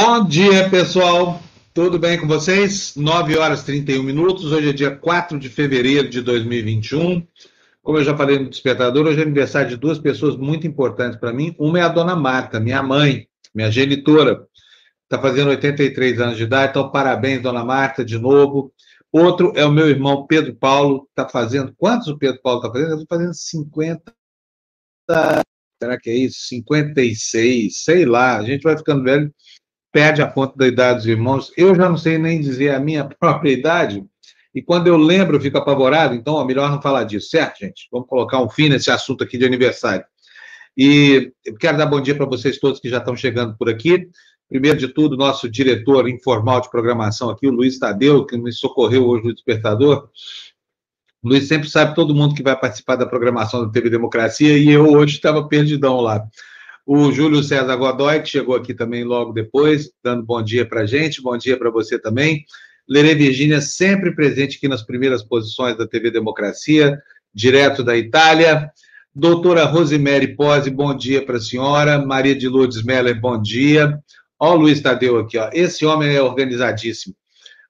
Bom dia, pessoal. Tudo bem com vocês? 9 horas e 31 minutos. Hoje é dia 4 de fevereiro de 2021. Como eu já falei no despertador, hoje é aniversário de duas pessoas muito importantes para mim. Uma é a dona Marta, minha mãe, minha genitora. Está fazendo 83 anos de idade, então parabéns, dona Marta, de novo. Outro é o meu irmão Pedro Paulo, está fazendo. Quantos o Pedro Paulo está fazendo? Eu estou fazendo 50. Será que é isso? 56, sei lá. A gente vai ficando velho, perde a conta da idade dos irmãos. Eu já não sei nem dizer a minha própria idade. E quando eu lembro, eu fico apavorado. Então, ó, melhor não falar disso, certo, gente? Vamos colocar um fim nesse assunto aqui de aniversário. E eu quero dar bom dia para vocês todos que já estão chegando por aqui. Primeiro de tudo, nosso diretor informal de programação aqui, o Luiz Tadeu, que me socorreu hoje no despertador. O Luiz sempre sabe todo mundo que vai participar da programação da TV Democracia e eu hoje estava perdidão lá. O Júlio César Godoy, que chegou aqui também logo depois, dando bom dia para a gente, bom dia para você também. Lerê Virgínia, sempre presente aqui nas primeiras posições da TV Democracia, direto da Itália. Doutora Rosemary Pose, bom dia para a senhora. Maria de Lourdes Meller, bom dia. Ó, o Luiz Tadeu aqui, ó. Esse homem é organizadíssimo.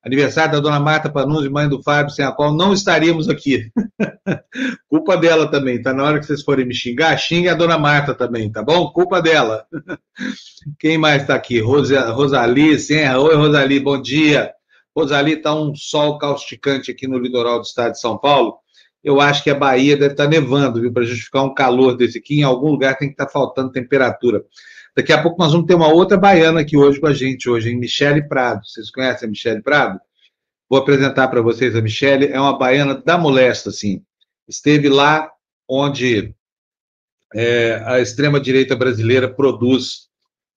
Aniversário da dona Marta Panunzi, mãe do Fábio, sem a qual não estaríamos aqui. Culpa dela também, tá? Na hora que vocês forem me xingar, xingue a dona Marta também, tá bom? Culpa dela. Quem mais está aqui? Rosa, Rosali Senra. Oi, Rosali, bom dia. Rosali, tá um sol causticante aqui no litoral do estado de São Paulo. Eu acho que a Bahia deve estar tá nevando, viu? Para justificar um calor desse aqui, em algum lugar tem que estar tá faltando temperatura. Daqui a pouco nós vamos ter uma outra baiana aqui hoje com a gente, hoje, em Michele Prado. Vocês conhecem a Michele Prado? Vou apresentar para vocês a Michele. É uma baiana da molesta, assim. Esteve lá onde é, a extrema-direita brasileira produz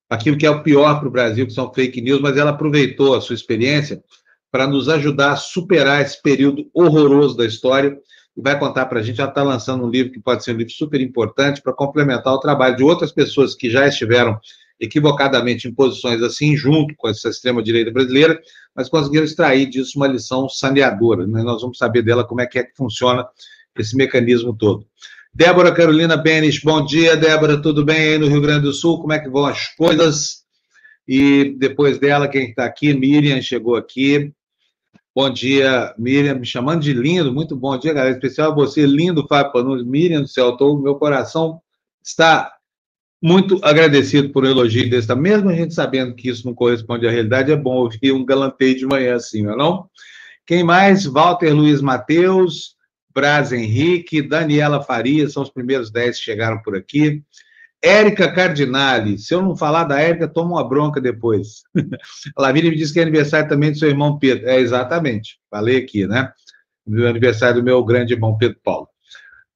aquilo que é o pior para o Brasil, que são fake news, mas ela aproveitou a sua experiência para nos ajudar a superar esse período horroroso da história e vai contar para a gente. Ela está lançando um livro que pode ser um livro super importante para complementar o trabalho de outras pessoas que já estiveram equivocadamente em posições assim, junto com essa extrema-direita brasileira, mas conseguiram extrair disso uma lição saneadora. Né? Nós vamos saber dela como é que, é que funciona esse mecanismo todo. Débora Carolina Benes, bom dia, Débora, tudo bem aí no Rio Grande do Sul? Como é que vão as coisas? E depois dela, quem está aqui? Miriam chegou aqui. Bom dia, Miriam, me chamando de lindo, muito bom dia, galera. Especial a você, lindo Fábio Panucci. Miriam do céu, tô, meu coração está muito agradecido por um elogio desse. Mesmo a gente sabendo que isso não corresponde à realidade, é bom ouvir um galanteio de manhã assim, não é não? Quem mais? Walter Luiz Mateus, Braz Henrique, Daniela Faria, são os primeiros dez que chegaram por aqui. Érica Cardinale. Se eu não falar da Érica, toma uma bronca depois. A Lavínia me disse que é aniversário também do seu irmão Pedro. É, exatamente. Falei aqui, né? O aniversário do meu grande irmão Pedro Paulo.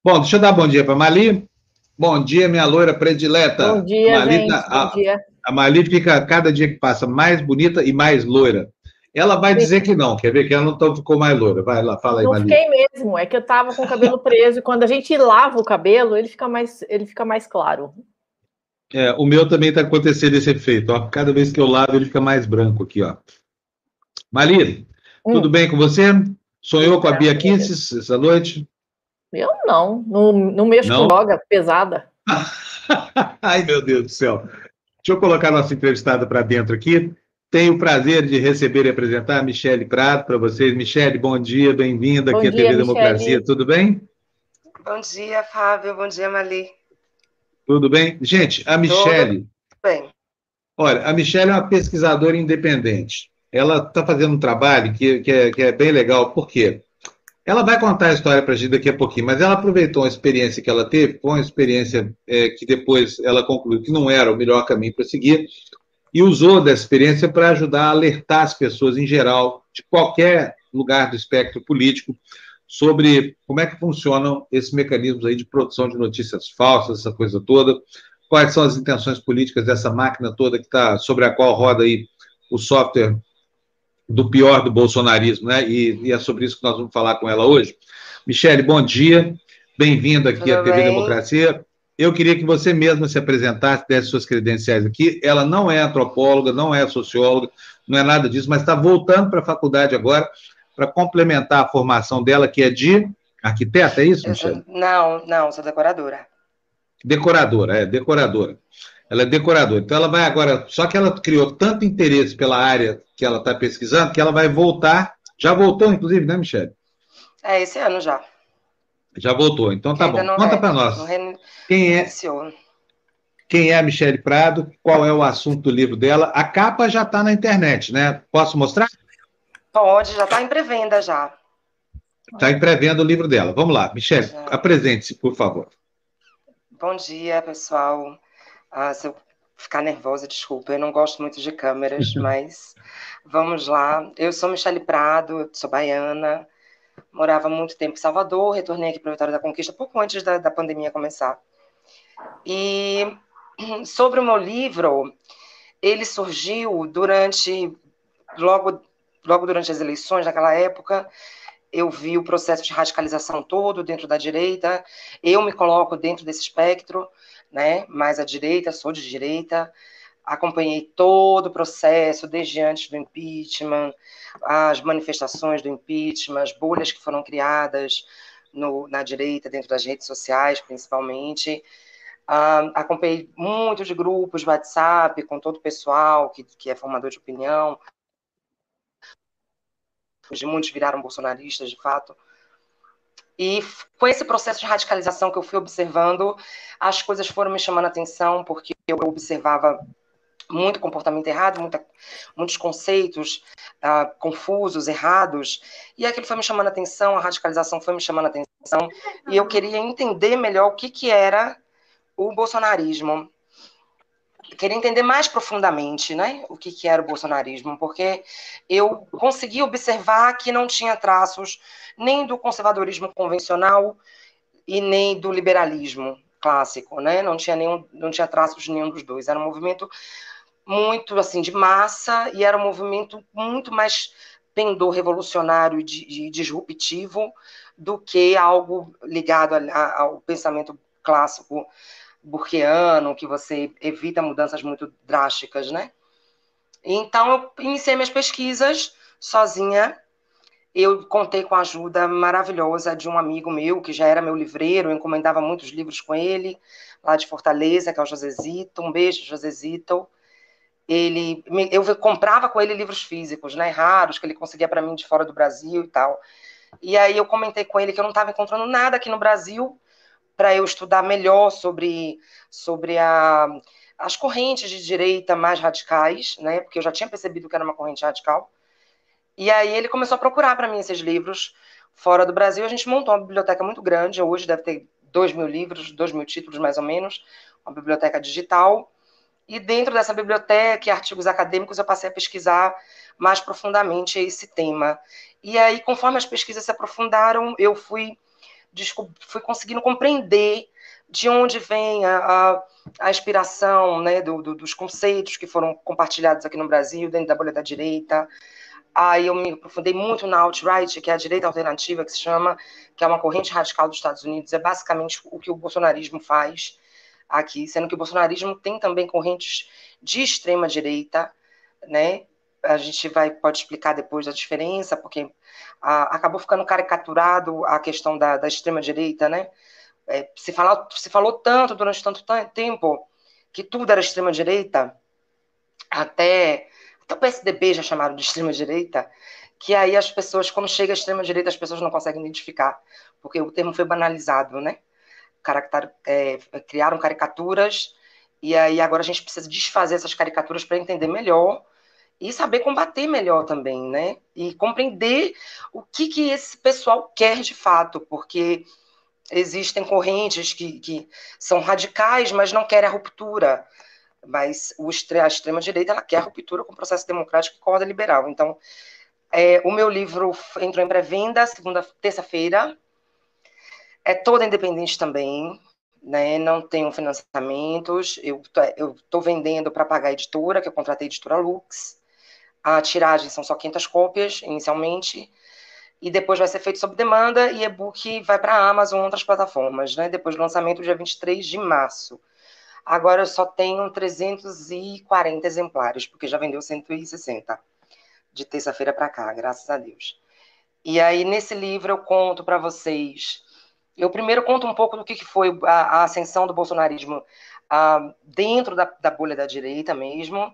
Bom, deixa eu dar bom dia para a Mali. Bom dia, minha loira predileta. Bom dia, Mali gente. Tá, bom dia. A Mali fica, cada dia que passa, mais bonita e mais loira. Ela vai dizer que não, quer ver que ela não ficou mais loura. Vai lá, fala aí, Não fiquei mesmo, é que eu estava com o cabelo preso e quando a gente lava o cabelo, ele fica mais, ele fica mais claro. É, o meu também está acontecendo esse efeito. Ó. Cada vez que eu lavo, ele fica mais branco aqui. Ó. Mali, hum. tudo bem com você? Sonhou com a Bia Kisses essa noite? Eu não. Não, não mexo não? com droga pesada. Ai, meu Deus do céu. Deixa eu colocar nossa entrevistada para dentro aqui. Tenho o prazer de receber e apresentar a Michele Prado para vocês. Michele, bom dia, bem-vinda aqui à TV Michele. Democracia. Tudo bem? Bom dia, Fábio. Bom dia, Mali. Tudo bem? Gente, a Michele. Tudo bem. Olha, a Michele é uma pesquisadora independente. Ela está fazendo um trabalho que, que, é, que é bem legal, por quê? Ela vai contar a história para a gente daqui a pouquinho, mas ela aproveitou a experiência que ela teve, foi uma experiência é, que depois ela concluiu que não era o melhor caminho para seguir, e usou dessa experiência para ajudar a alertar as pessoas em geral, de qualquer lugar do espectro político, sobre como é que funcionam esses mecanismos aí de produção de notícias falsas, essa coisa toda, quais são as intenções políticas dessa máquina toda que está sobre a qual roda aí o software do pior do bolsonarismo, né? E, e, é sobre isso que nós vamos falar com ela hoje. Michele, bom dia, bem-vinda aqui Tudo à TV bem? Democracia. Eu queria que você mesma se apresentasse, desse suas credenciais aqui. Ela não é antropóloga, não é socióloga, não é nada disso, mas está voltando para a faculdade agora para complementar a formação dela, que é de arquiteta, é isso, Michelle? Não, não, sou decoradora. Decoradora, é, decoradora. Ela é decoradora. Então ela vai agora. Só que ela criou tanto interesse pela área que ela está pesquisando que ela vai voltar. Já voltou, inclusive, né, Michelle? É, esse ano já. Já voltou. Então tá bom. Conta para nós. Quem é? Quem é a Michelle Prado? Qual é o assunto do livro dela? A capa já está na internet, né? Posso mostrar? Pode, já está em pré-venda já. Está em pré-venda o livro dela. Vamos lá, Michelle, apresente-se, por favor. Bom dia, pessoal. Ah, se eu ficar nervosa, desculpa, eu não gosto muito de câmeras, mas vamos lá. Eu sou Michele Prado, sou baiana, morava muito tempo em Salvador, retornei aqui para Vitória da Conquista pouco antes da, da pandemia começar. E sobre o meu livro, ele surgiu durante, logo, logo durante as eleições, naquela época, eu vi o processo de radicalização todo dentro da direita, eu me coloco dentro desse espectro, né, mais à direita, sou de direita, acompanhei todo o processo, desde antes do impeachment, as manifestações do impeachment, as bolhas que foram criadas no, na direita, dentro das redes sociais, principalmente. Uh, acompanhei muitos grupos de WhatsApp com todo o pessoal que, que é formador de opinião, de muitos viraram bolsonaristas, de fato. E com esse processo de radicalização que eu fui observando, as coisas foram me chamando a atenção, porque eu observava muito comportamento errado, muita, muitos conceitos uh, confusos, errados, e aquilo foi me chamando a atenção, a radicalização foi me chamando a atenção, e eu queria entender melhor o que, que era o bolsonarismo queria entender mais profundamente né, o que, que era o bolsonarismo, porque eu consegui observar que não tinha traços nem do conservadorismo convencional e nem do liberalismo clássico, né? Não tinha nenhum, não tinha traços nenhum dos dois. Era um movimento muito assim de massa e era um movimento muito mais pendor revolucionário e disruptivo do que algo ligado ao pensamento clássico burkeano, que você evita mudanças muito drásticas, né? Então, eu iniciei minhas pesquisas sozinha. Eu contei com a ajuda maravilhosa de um amigo meu, que já era meu livreiro, eu encomendava muitos livros com ele, lá de Fortaleza, que é o Josezito. Um beijo, Josezito. Ele, eu comprava com ele livros físicos, né, raros, que ele conseguia para mim de fora do Brasil e tal. E aí eu comentei com ele que eu não estava encontrando nada aqui no Brasil para eu estudar melhor sobre, sobre a, as correntes de direita mais radicais, né? Porque eu já tinha percebido que era uma corrente radical. E aí ele começou a procurar para mim esses livros fora do Brasil. A gente montou uma biblioteca muito grande. Hoje deve ter dois mil livros, dois mil títulos mais ou menos, uma biblioteca digital. E dentro dessa biblioteca e artigos acadêmicos eu passei a pesquisar mais profundamente esse tema. E aí, conforme as pesquisas se aprofundaram, eu fui fui conseguindo compreender de onde vem a, a, a inspiração né, do, do, dos conceitos que foram compartilhados aqui no Brasil, dentro da bolha da direita. Aí eu me aprofundei muito na alt-right, que é a direita alternativa, que se chama, que é uma corrente radical dos Estados Unidos. É basicamente o que o bolsonarismo faz aqui, sendo que o bolsonarismo tem também correntes de extrema direita, né? A gente vai pode explicar depois a diferença, porque a, acabou ficando caricaturado a questão da, da extrema-direita, né? É, se, fala, se falou tanto durante tanto tempo que tudo era extrema-direita, até, até o PSDB já chamaram de extrema-direita, que aí as pessoas, quando chega a extrema-direita, as pessoas não conseguem identificar, porque o termo foi banalizado, né? É, criaram caricaturas, e aí agora a gente precisa desfazer essas caricaturas para entender melhor e saber combater melhor também, né? E compreender o que, que esse pessoal quer de fato, porque existem correntes que, que são radicais, mas não querem a ruptura. Mas o, a extrema-direita ela quer a ruptura com o processo democrático e corda liberal. Então, é, o meu livro entrou em pré-venda segunda, terça-feira. É toda independente também, né? Não tenho financiamentos. Eu estou vendendo para pagar a editora, que eu contratei a editora Lux. A tiragem são só 500 cópias inicialmente, e depois vai ser feito sob demanda e e-book vai para a Amazon e outras plataformas, né? Depois do lançamento, dia 23 de março. Agora eu só tenho 340 exemplares, porque já vendeu 160 de terça-feira para cá, graças a Deus. E aí, nesse livro, eu conto para vocês. Eu primeiro conto um pouco do que foi a, ascensão do bolsonarismo uh, dentro da bolha da direita mesmo,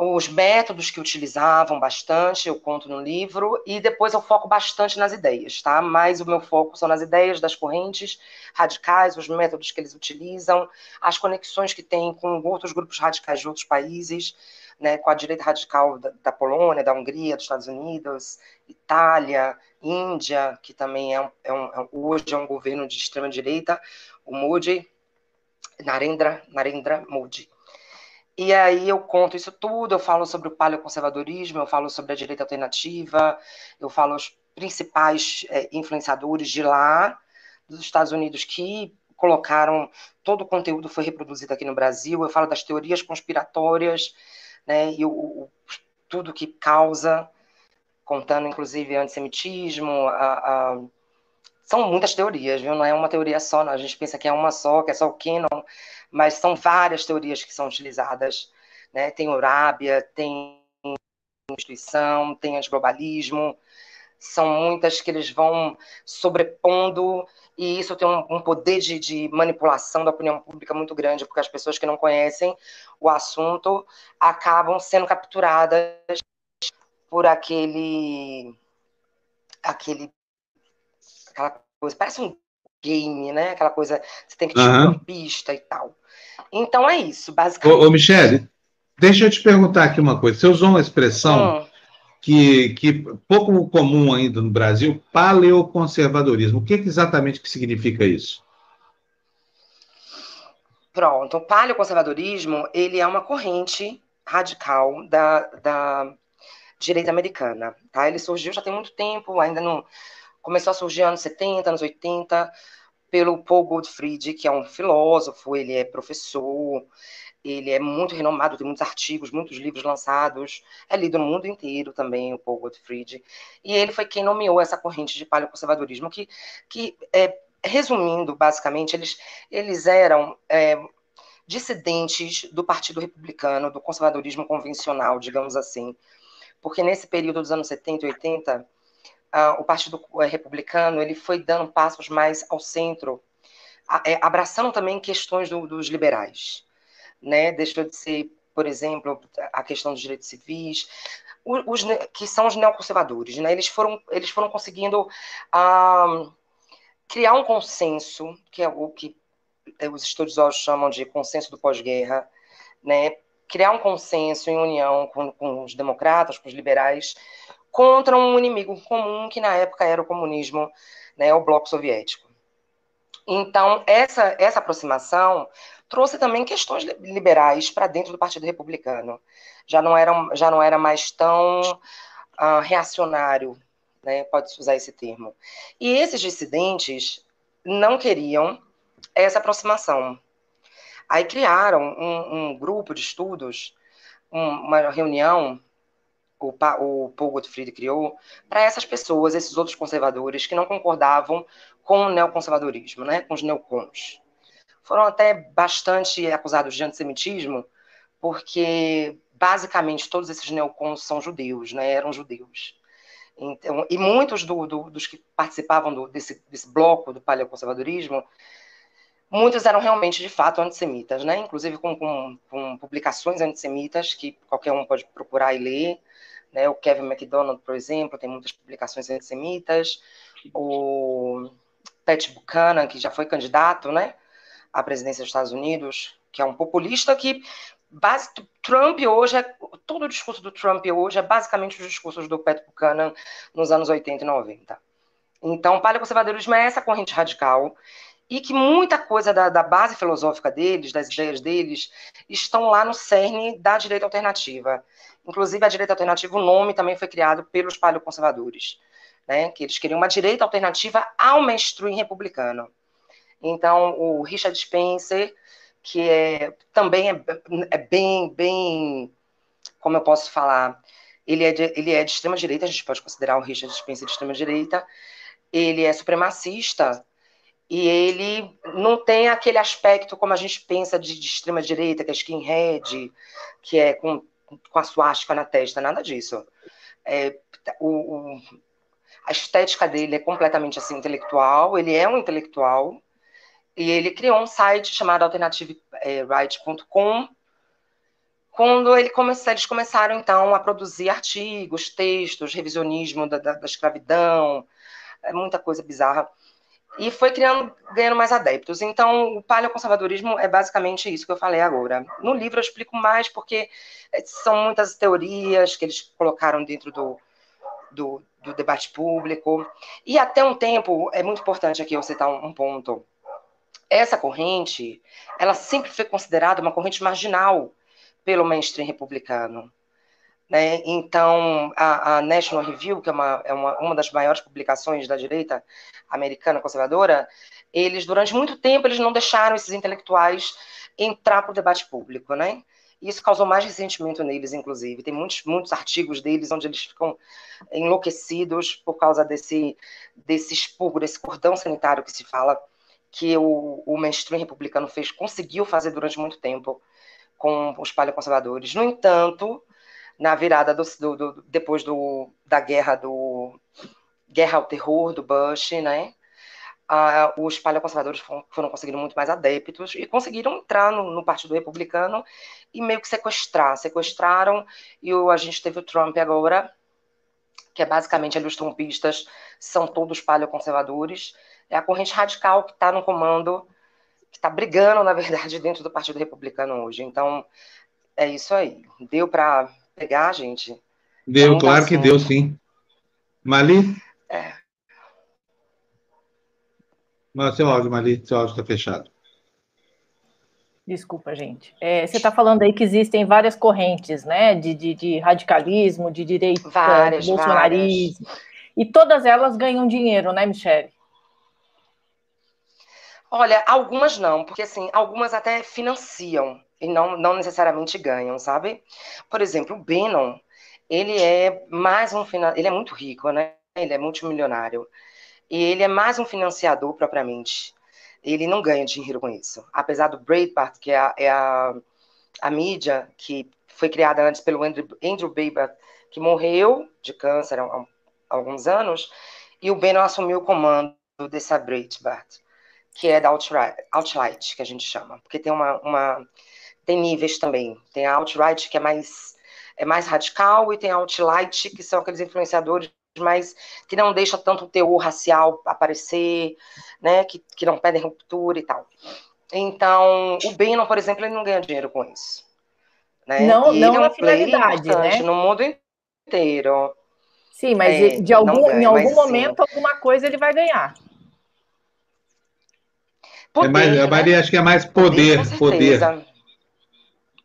os métodos que utilizavam bastante, eu conto no livro, e depois eu foco bastante nas ideias, tá? Mas o meu foco são nas ideias das correntes radicais, os métodos que eles utilizam, as conexões que têm com outros grupos radicais de outros países, né, com a direita radical da, da Polônia, da Hungria, dos Estados Unidos, Itália, Índia, que também é, um, é é hoje é um governo de extrema direita, o Modi, Narendra, Narendra Modi. E aí eu conto isso tudo, eu falo sobre o paleoconservadorismo, eu falo sobre a direita alternativa, eu falo os principais é, influenciadores de lá, dos Estados Unidos, que colocaram, todo o conteúdo foi reproduzido aqui no Brasil, eu falo das teorias conspiratórias, né, e o, o tudo que causa, contando inclusive antissemitismo, a, a, são muitas teorias, viu? Não é uma teoria só, não. a gente pensa que é uma só, que é só o Canon, mas são várias teorias que são utilizadas. Né? Tem Urábia, tem instituição, tem antiglobalismo, são muitas que eles vão sobrepondo, e isso tem um, um poder de, de, manipulação da opinião pública muito grande, porque as pessoas que não conhecem o assunto acabam sendo capturadas por aquele. aquele aquela coisa, parece um game, né? Aquela coisa, você tem que ter uhum. uma pista e tal. Então é isso, basicamente. Ô, ô Michele, deixa eu te perguntar aqui uma coisa. Você usou uma expressão hum. que, que pouco comum ainda no Brasil, paleoconservadorismo. O que, que exatamente que significa isso? Pronto, o paleoconservadorismo, ele é uma corrente radical da, da direita americana, tá? Ele surgiu já tem muito tempo, ainda não começou a surgir anos 70, anos 80, pelo Paul Goldfried, que é um filósofo, ele é professor, ele é muito renomado, tem muitos artigos, muitos livros lançados, é lido no mundo inteiro também, o Paul Goldfried, e ele foi quem nomeou essa corrente de paleoconservadorismo, que, que é, resumindo, basicamente, eles, eles eram é, dissidentes do Partido Republicano, do conservadorismo convencional, digamos assim, porque nesse período dos anos 70 e 80, uh, o Partido eh, Republicano ele foi dando passos mais ao centro, é, abraçando também questões do, dos liberais, né? Deixou de ser, por exemplo, a questão dos direitos civis, os, que são os neoconservadores, né? Eles foram, eles foram conseguindo uh, criar um consenso, que é o que os estudiosos chamam de consenso do pós-guerra, né? Criar um consenso em união com, com os democratas, com os liberais, contra um inimigo comum que na época era o comunismo, né, o bloco soviético. Então, essa, essa aproximação trouxe também questões liberais para dentro do Partido Republicano. Já não era, já não era mais tão uh, reacionário, né, pode-se usar esse termo. E esses dissidentes não queriam essa aproximação. Aí criaram um, um grupo de estudos, um, uma reunião o, o Paul Gottfried criou para essas pessoas, esses outros conservadores que não concordavam com o neoconservadorismo, né, com os neocons. Foram até bastante acusados de antissemitismo, porque basicamente todos esses neocons são judeus, né, eram judeus. Então, e muitos do, do, dos que participavam do, desse, desse bloco do paleoconservadorismo, muitos eram realmente, de fato, antissemitas, né? inclusive com, com, com publicações antissemitas que qualquer um pode procurar e ler. Né? O Kevin McDonald, por exemplo, tem muitas publicações antissemitas. O Pat Buchanan, que já foi candidato né, à presidência dos Estados Unidos, que é um populista que base, Trump hoje é, todo o discurso do Trump hoje é basicamente os discursos do Pat Buchanan nos anos 80 e 90. Então, o paleoconservadorismo é essa corrente radical e que muita coisa da, da, base filosófica deles, das ideias deles, estão lá no cerne da direita alternativa. Inclusive, a direita alternativa, o nome também foi criado pelos paleoconservadores, né? que eles queriam uma direita alternativa ao mainstream republicano. Então, o Richard Spencer, que é, também é, é bem, bem, como eu posso falar, ele é, de, ele é de extrema direita, a gente pode considerar o Richard Spencer de extrema direita, ele é supremacista, e ele não tem aquele aspecto como a gente pensa de, de extrema direita, que é skinhead, que é com, com a suástica na testa, nada disso. É, o, o, a estética dele é completamente assim intelectual, ele é um intelectual, E ele criou um site chamado alternativeright.com, quando ele comece, eles começaram, então, a produzir artigos, textos, revisionismo da, da, da escravidão, é muita coisa bizarra e foi criando, ganhando mais adeptos. Então, o paleoconservadorismo é basicamente isso que eu falei agora. No livro eu explico mais porque eh, são muitas teorias que eles colocaram dentro do, do, do debate público. E até um tempo, é muito importante aqui eu citar um, um ponto. Essa corrente, ela sempre foi considerada uma corrente marginal pelo mainstream republicano. Né? Então, a, a, National Review, que é, uma, é uma, uma das maiores publicações da direita americana conservadora, eles, durante muito tempo, eles não deixaram esses intelectuais entrar para o debate público, né? Isso causou mais ressentimento neles, inclusive. Tem muitos, muitos artigos deles onde eles ficam enlouquecidos por causa desse, desse expurgo, desse cordão sanitário que se fala que o, o mainstream republicano fez, conseguiu fazer durante muito tempo com os paleoconservadores. No entanto, na virada do, do, do, depois do, da guerra do guerra ao terror do Bush, né? Ah, os paleoconservadores foram, foram conseguindo muito mais adeptos e conseguiram entrar no, no, Partido Republicano e meio que sequestrar, sequestraram e o, a gente teve o Trump agora, que é basicamente ali os trumpistas são todos paleoconservadores, é a corrente radical que está no comando, que está brigando, na verdade, dentro do Partido Republicano hoje. Então, é isso aí. Deu para pegar, gente? Deu, claro que deu, sim. Mali? É. Não, seu áudio, Mali, seu áudio está fechado. Desculpa, gente. É, você está falando aí que existem várias correntes, né? De, de, de radicalismo, de direita, várias, bolsonarismo. Várias. E todas elas ganham dinheiro, né, Michele? Olha, algumas não, porque assim, algumas até financiam e não, não necessariamente ganham, sabe? Por exemplo, o Bannon, ele é mais um ele é muito rico, né? Ele é multimilionário. E ele é mais um financiador propriamente. Ele não ganha dinheiro com isso. Apesar do Breitbart, que é a, é a, a mídia que foi criada antes pelo Andrew, Andrew Breitbart, que morreu de câncer há, há alguns anos, e o Bannon assumiu o comando dessa Breitbart, que é da Outlight, que a gente chama. Porque tem uma, uma tem níveis também. Tem a Outright, que é mais, é mais radical, e tem a Outlight, que são aqueles influenciadores mais que não deixam tanto o teor racial aparecer, né? Que, que não pedem ruptura e tal. Então, o Bannon, por exemplo, ele não ganha dinheiro com isso. Né? Não, não é um finalidade, né? No mundo inteiro. Sim, mas é, de algum, ganha, em algum momento, sim. alguma coisa ele vai ganhar. Poder, é mais, né? Maria, acho que é mais poder, poder. poder.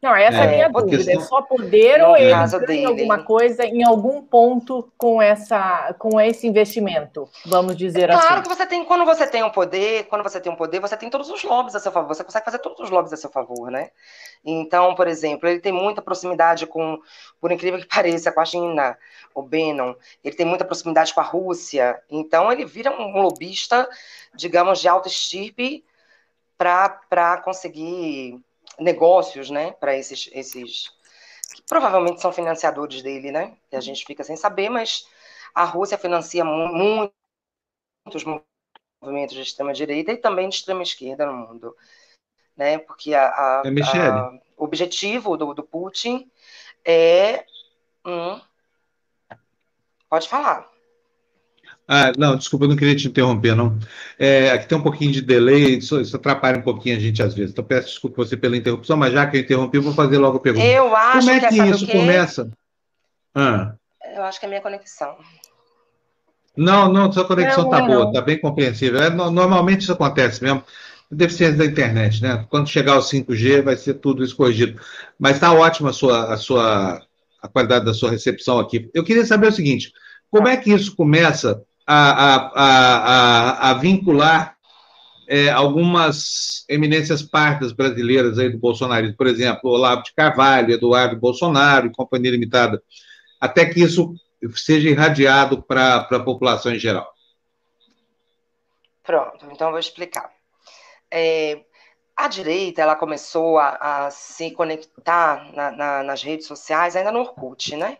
Não, essa é, é a minha dúvida. É só poder ou ele ganha alguma coisa em algum ponto com, essa, com esse investimento, vamos dizer claro assim. Claro que você tem, quando você tem um poder, quando você tem um poder, você tem todos os lobbies a seu favor, você consegue fazer todos os lobbies a seu favor, né? Então, por exemplo, ele tem muita proximidade com, por incrível que pareça, com a China, o Bannon, ele tem muita proximidade com a Rússia, então ele vira um lobista, digamos, de alta estirpe para conseguir negócios, né, para esses, esses que provavelmente são financiadores dele, né? Que a gente fica sem saber, mas a Rússia financia mu muitos movimentos de extrema direita e também de extrema esquerda no mundo, né? Porque a, a, é a o objetivo do, do Putin é um... pode falar. Ah, não, desculpa, eu não queria te interromper, não. É, aqui tem um pouquinho de delay, isso, isso, atrapalha um pouquinho a gente às vezes. Então, peço desculpa você pela interrupção, mas já que eu interrompi, eu vou fazer logo a pergunta. Eu acho Como é que, que isso começa? Ah. Eu acho que é minha conexão. Não, não, sua conexão está boa, está bem compreensível. É, normalmente isso acontece mesmo. Deficiência da internet, né? Quando chegar ao 5G, vai ser tudo isso corrigido. Mas está ótima a sua, a sua a qualidade da sua recepção aqui. Eu queria saber o seguinte: como é que isso começa a, a, a, a vincular é, algumas eminências pardas brasileiras aí do bolsonarismo, por exemplo, Olavo de Carvalho, Eduardo Bolsonaro e Companhia Limitada, até que isso seja irradiado para a população em geral. Pronto, então vou explicar. É, a direita ela começou a, a se conectar na, na, nas redes sociais ainda no Orkut, né?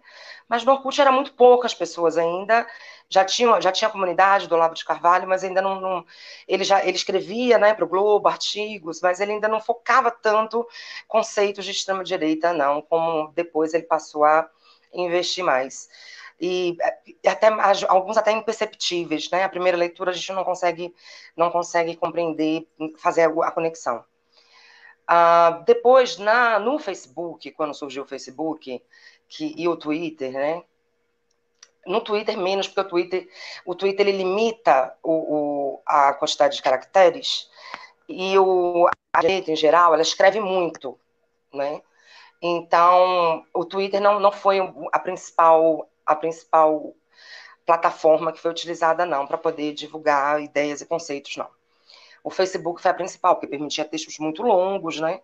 Mas no Orkut era muito poucas pessoas ainda, já tinha, já tinha a comunidade do Olavo de Carvalho, mas ainda não, não ele já ele escrevia né, para o Globo artigos, mas ele ainda não focava tanto conceitos de extrema-direita, não, como depois ele passou a investir mais. E até alguns até imperceptíveis, né? A primeira leitura a gente não consegue não consegue compreender, fazer a conexão. Uh, depois, na, no Facebook, quando surgiu o Facebook que, e o Twitter, né? No Twitter, menos, porque o Twitter, o Twitter ele limita o, o, a quantidade de caracteres e o, a direita, em geral, ela escreve muito, né? Então, o Twitter não, não foi a principal, a principal plataforma que foi utilizada, não, para poder divulgar ideias e conceitos, não. O Facebook foi a principal, porque permitia textos muito longos, né?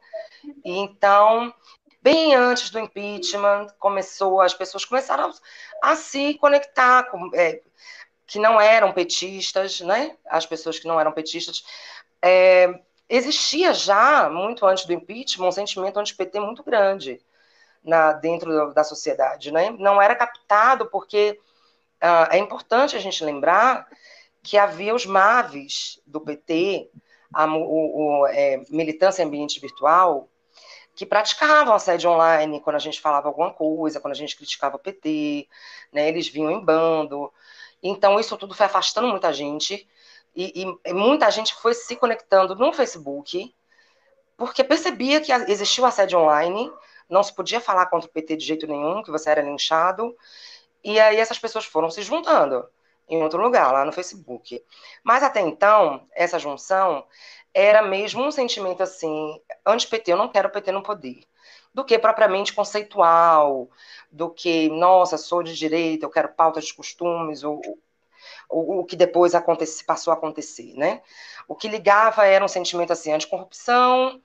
Então, bem antes do impeachment, começou, as pessoas começaram a, se conectar com, é, que não eram petistas, né? As pessoas que não eram petistas. É, existia já, muito antes do impeachment, um sentimento anti-PT muito grande na, dentro da sociedade, né? Não era captado porque uh, é importante a gente lembrar que havia os MAVs do PT, a o, o, é, militância ambiente virtual, que praticavam assédio online quando a gente falava alguma coisa, quando a gente criticava o PT, né, eles vinham em bando. Então, isso tudo foi afastando muita gente, e, e, muita gente foi se conectando no Facebook, porque percebia que existia o assédio online, não se podia falar contra o PT de jeito nenhum, que você era linchado, e aí essas pessoas foram se juntando em outro lugar, lá no Facebook. Mas até então, essa junção era mesmo um sentimento assim, anti-PT, eu não quero PT no poder, do que propriamente conceitual, do que, nossa, sou de direita, eu quero pauta de costumes, ou, o, o que depois passou a acontecer, né? O que ligava era um sentimento assim, anticorrupção,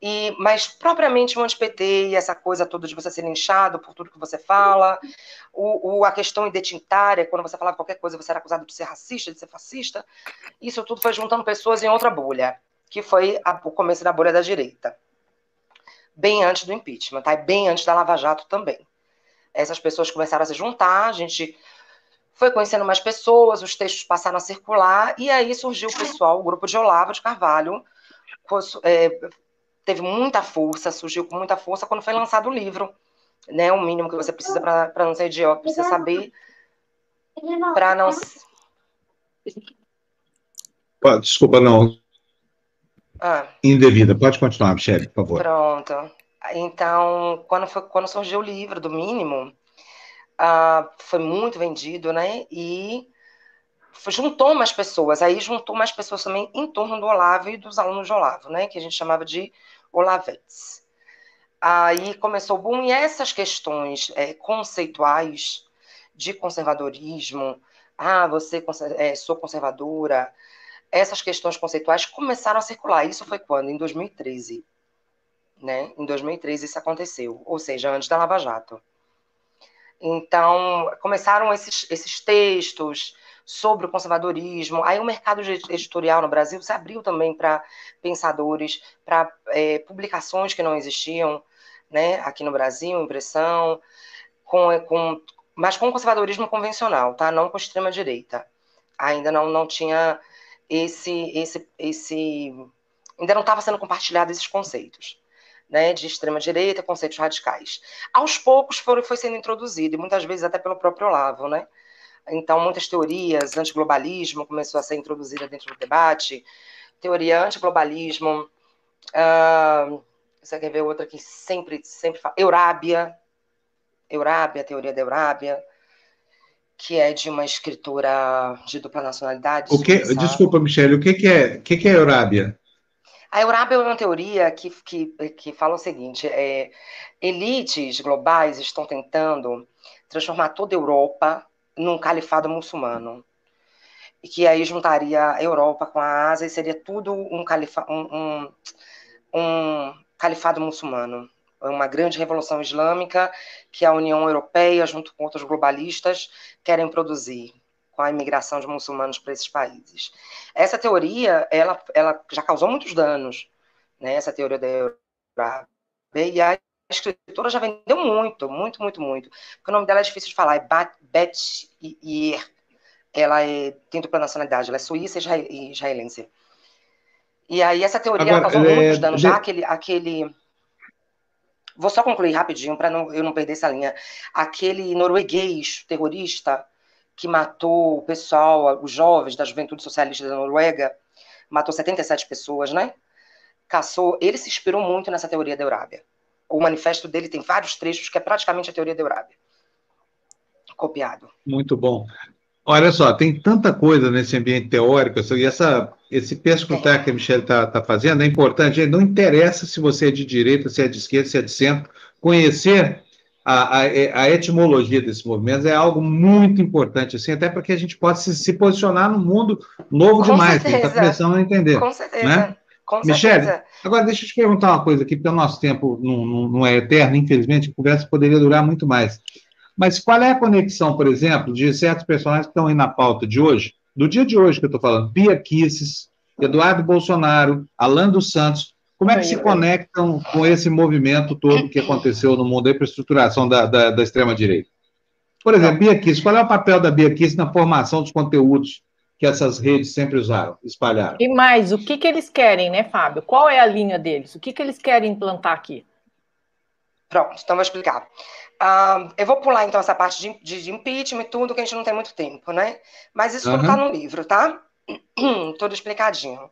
e, mas propriamente o anti-PT e essa coisa toda de você ser linchado por tudo que você fala, o, o, a questão identitária, quando você falava qualquer coisa, você era acusado de ser racista, de ser fascista, isso tudo foi juntando pessoas em outra bolha, que foi a, o começo da bolha da direita. Bem antes do impeachment, tá? bem antes da Lava Jato também. Essas pessoas começaram a se juntar, a gente foi conhecendo mais pessoas, os textos passaram a circular, e aí surgiu o pessoal, o grupo de Olavo de Carvalho, teve muita força, surgiu com muita força quando foi lançado o livro. Né, o mínimo que você precisa para não ser idiota, precisa saber para não. Desculpa, não. Ah. Indevida. Pode continuar, Michelle, por favor. Pronto. Então, quando, foi, quando surgiu o livro do mínimo, uh, foi muito vendido, né? E juntou mais pessoas. Aí juntou mais pessoas também em torno do Olavo e dos alunos de Olavo, né? Que a gente chamava de Olavetes. Aí começou o boom e essas questões é, conceituais de conservadorismo, ah, você é, sou conservadora, essas questões conceituais começaram a circular. Isso foi quando? Em 2013. Né? Em 2013 isso aconteceu, ou seja, antes da Lava Jato. Então, começaram esses, esses textos, sobre o conservadorismo. Aí o mercado editorial no Brasil se abriu também para pensadores, para é, publicações que não existiam né, aqui no Brasil, impressão, com, com, mas com conservadorismo convencional, tá? não com extrema-direita. Ainda não, não tinha esse, esse, esse. Ainda não estava sendo compartilhado esses conceitos. Né, de extrema-direita, conceitos radicais. Aos poucos foi, foi sendo introduzido, e muitas vezes até pelo próprio Olavo, né? Então, muitas teorias, antiglobalismo começou a ser introduzida dentro do debate, teoria antiglobalismo, uh, você quer ver outra que sempre, sempre fala, Eurábia, Eurábia, teoria da Eurábia, que é de uma escritora de dupla nacionalidade. O que, desculpa, Michele, o que, que é, que, que é Eurábia? A Eurábia é uma teoria que, que, que fala o seguinte: é, elites globais estão tentando transformar toda a Europa num califado muçulmano. E que aí juntaria a Europa com a Ásia e seria tudo um, califa, um, um, um califado muçulmano. Uma grande revolução islâmica que a União Europeia, junto com outros globalistas, querem produzir com a imigração de muçulmanos para esses países. Essa teoria, ela, ela já causou muitos danos, né? Essa teoria da Europa. E as escritora já vendeu muito, muito, muito, muito. Porque o nome dela é difícil de falar, é Beth Ier. Ela é, tem dupla nacionalidade, ela é suíça e israelense. E aí essa teoria Agora, causou é... muitos danos. Já aquele, aquele. Vou só concluir rapidinho para eu não perder essa linha. Aquele norueguês terrorista que matou o pessoal, os jovens da juventude socialista da Noruega, matou 77 pessoas, né? Caçou. Ele se inspirou muito nessa teoria da Eurábia. O manifesto dele tem vários trechos que é praticamente a teoria da Eurábia. Copiado. Muito bom. Olha só, tem tanta coisa nesse ambiente teórico, e essa, esse perscrutar que a Michelle está tá fazendo é importante. Não interessa se você é de direita, se é de esquerda, se é de centro, conhecer a, a, a etimologia desses movimentos é algo muito importante, assim, até para que a gente possa se, se posicionar no mundo novo Com demais, certeza. que está começando a entender. Com certeza. Né? Com Michele, agora deixa eu te perguntar uma coisa aqui, porque o nosso tempo não, não, não é eterno, infelizmente, a conversa poderia durar muito mais. Mas qual é a conexão, por exemplo, de certos personagens que estão aí na pauta de hoje, do dia de hoje que eu estou falando, Bia Kisses, Eduardo Bolsonaro, Alan dos Santos, como é que se conectam com esse movimento todo que aconteceu no mundo aí para a estruturação da, da, da extrema-direita? Por exemplo, Bia Kisses, qual é o papel da Bia Kisses na formação dos conteúdos que essas redes sempre usaram, espalharam? E mais, o que, que eles querem, né, Fábio? Qual é a linha deles? O que, que eles querem implantar aqui? Pronto, então vou explicar. Uh, eu vou pular então essa parte de, de, de, impeachment e tudo, que a gente não tem muito tempo, né? Mas isso uhum. tudo está no livro, tá? tudo explicadinho.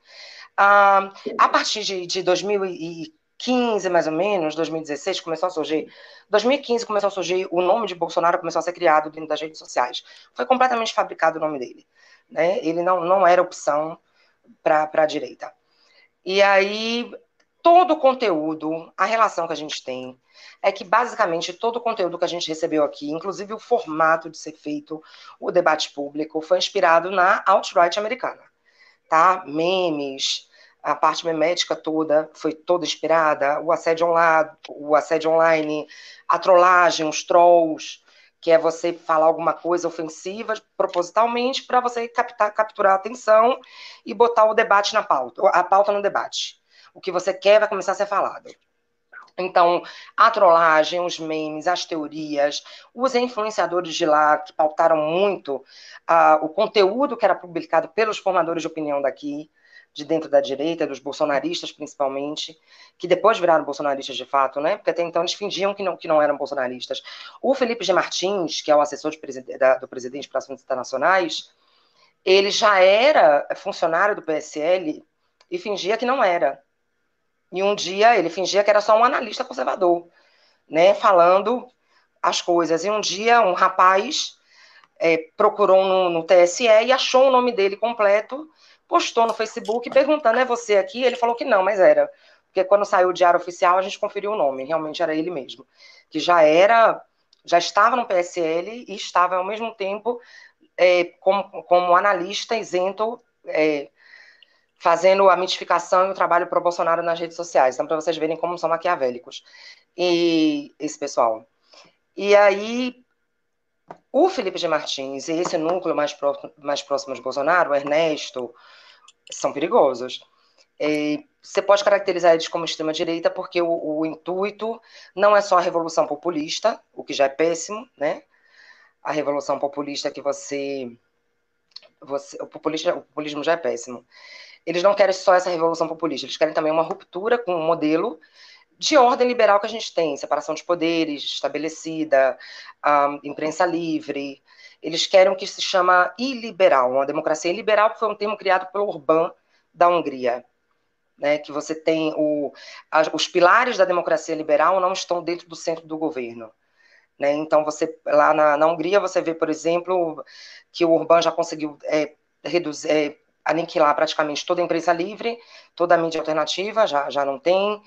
Uh, a partir de, de 2015, mais ou menos, 2016, começou a surgir. 2015 começou a surgir, o nome de Bolsonaro começou a ser criado dentro das redes sociais. Foi completamente fabricado o nome dele. Né? Ele não, não era opção para a direita. E aí, todo o conteúdo, a relação que a gente tem, é que basicamente todo o conteúdo que a gente recebeu aqui, inclusive o formato de ser feito o debate público, foi inspirado na alt-right americana, tá? Memes, a parte memética toda foi toda inspirada, o assédio o assédio online, a trollagem, os trolls, que é você falar alguma coisa ofensiva propositalmente para você captar, capturar a atenção e botar o debate na pauta, a pauta no debate. O que você quer vai começar a ser falado. Então, a trollagem, os memes, as teorias, os influenciadores de lá que pautaram muito uh, o conteúdo que era publicado pelos formadores de opinião daqui, de dentro da direita, dos bolsonaristas principalmente, que depois viraram bolsonaristas de fato, né? Porque até então eles fingiam que não, que não eram bolsonaristas. O Felipe G. Martins, que é o assessor da, do presidente para assuntos internacionais, ele já era funcionário do PSL e fingia que não era. E um dia ele fingia que era só um analista conservador, né, falando as coisas. E um dia um rapaz é, procurou no, no, TSE e achou o nome dele completo, postou no Facebook perguntando: é você aqui? Ele falou que não, mas era. Porque quando saiu o diário oficial, a gente conferiu o nome, realmente era ele mesmo. Que já era, já estava no PSL e estava ao mesmo tempo é, como, como analista isento. É, fazendo a mitificação e o trabalho pro Bolsonaro nas redes sociais. Então, para vocês verem como são maquiavélicos. E esse pessoal. E aí, o Felipe de Martins e esse núcleo mais, pro, mais próximo de Bolsonaro, o Ernesto, são perigosos. E você pode caracterizar eles como extrema-direita porque o, o, intuito não é só a revolução populista, o que já é péssimo, né? A revolução populista que você. você o, populista, o populismo já é péssimo eles não querem só essa revolução populista, eles querem também uma ruptura com o um modelo de ordem liberal que a gente tem, separação de poderes estabelecida, imprensa livre. Eles querem o que se chama iliberal, uma democracia iliberal, que foi um termo criado pelo Orbán da Hungria. Né, que você tem o, a, os pilares da democracia liberal não estão dentro do centro do governo. Né? Então, você lá na, na Hungria, você vê, por exemplo, que o Orbán já conseguiu é, reduzir, é, aniquilar praticamente toda a imprensa livre, toda a mídia alternativa, já, já não tem.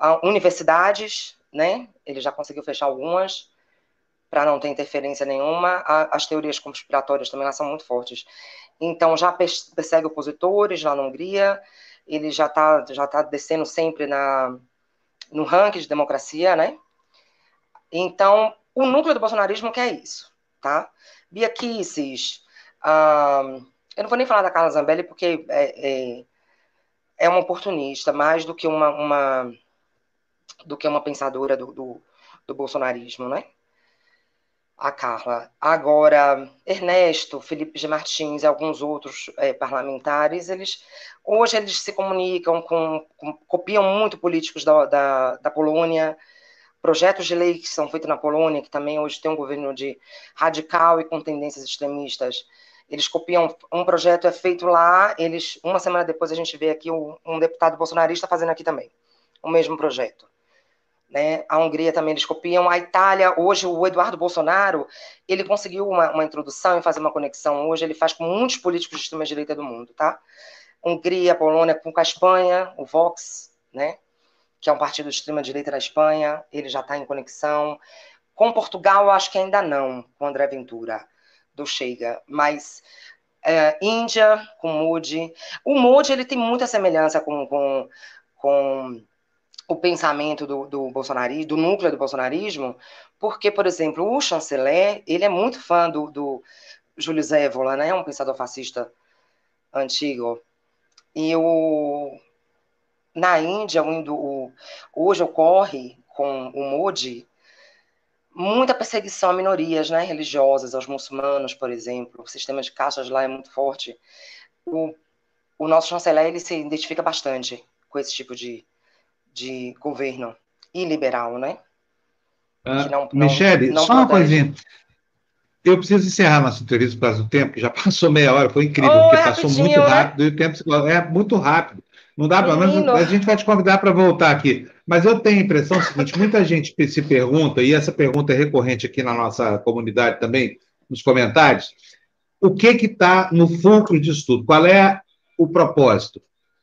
Uh, universidades, né? Ele já conseguiu fechar algumas para não ter interferência nenhuma. A, as teorias conspiratórias também são muito fortes. Então, já persegue opositores lá na Hungria, ele já está já tá descendo sempre na, no ranking de democracia, né? Então, o núcleo do bolsonarismo quer isso, tá? Bia Kisses, eu não vou nem falar da Carla Zambelli, porque é, é, é uma oportunista, mais do que uma, uma, do que uma pensadora do, do, do bolsonarismo, né? A Carla. Agora, Ernesto, Felipe de Martins e alguns outros é, parlamentares, eles hoje eles se comunicam com, com copiam muito políticos da, da, da, Polônia, projetos de lei que são feitos na Polônia, que também hoje tem um governo de radical e com tendências extremistas. Eles copiam um projeto é feito lá, eles uma semana depois a gente vê aqui um, um deputado bolsonarista fazendo aqui também o mesmo projeto. Né? A Hungria também eles copiam. A Itália, hoje, o Eduardo Bolsonaro, ele conseguiu uma, uma introdução e fazer uma conexão. Hoje ele faz com muitos políticos de extrema-direita do mundo, tá? Hungria, Polônia, com a Espanha, o Vox, né? que é um partido de extrema-direita na Espanha, ele já está em conexão. Com Portugal, acho que ainda não, com André Ventura, do Chega. Mas é, Índia, com Modi. O Modi ele tem muita semelhança com, com, com o pensamento do, do bolsonarismo, do núcleo do bolsonarismo, porque, por exemplo, o chanceler, ele é muito fã do, do Júlio Zévola, né, um pensador fascista antigo. E o, na Índia, o, hoje ocorre com o Modi muita perseguição a minorias né, religiosas, aos muçulmanos, por exemplo. O sistema de caixas lá é muito forte. O, o nosso chanceler ele se identifica bastante com esse tipo de, de governo e liberal, né? Ah, não, Michele, não, só uma coisinha. Eu preciso encerrar nossa entrevista por causa do tempo, que já passou meia hora, foi incrível, oh, porque passou muito né? rápido e o tempo é muito rápido. Não dá para. A gente vai te convidar para voltar aqui. Mas eu tenho a impressão seguinte: muita gente se pergunta, e essa pergunta é recorrente aqui na nossa comunidade também, nos comentários, o que está no fulcro disso tudo? Qual é o propósito?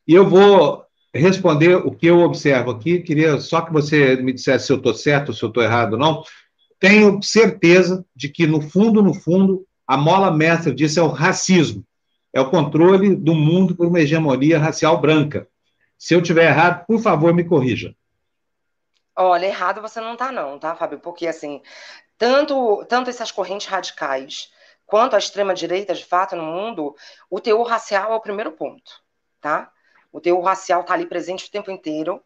E eu vou responder o que eu observo aqui, queria só que você me dissesse se eu estou certo, se eu estou errado ou não. Tenho certeza de que, no fundo, no fundo, a mola mestra disso é o racismo, é o controle do mundo por uma hegemonia racial branca. Se eu tiver errado, por favor, me corrija. Olha, errado você não está não, tá, Fábio? Porque, assim, tanto, tanto essas correntes radicais quanto a extrema-direita, de fato, no mundo, o teor racial é o primeiro ponto, tá? O teor racial está ali presente o tempo inteiro.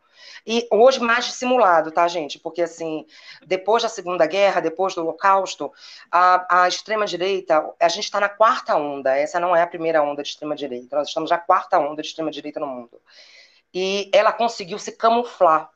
E hoje mais dissimulado, tá, gente? Porque, assim, depois da Segunda Guerra, depois do Holocausto, a, a extrema-direita, a gente está na quarta onda. Essa não é a primeira onda de extrema-direita. Nós estamos na quarta onda de extrema-direita no mundo. E ela conseguiu se camuflar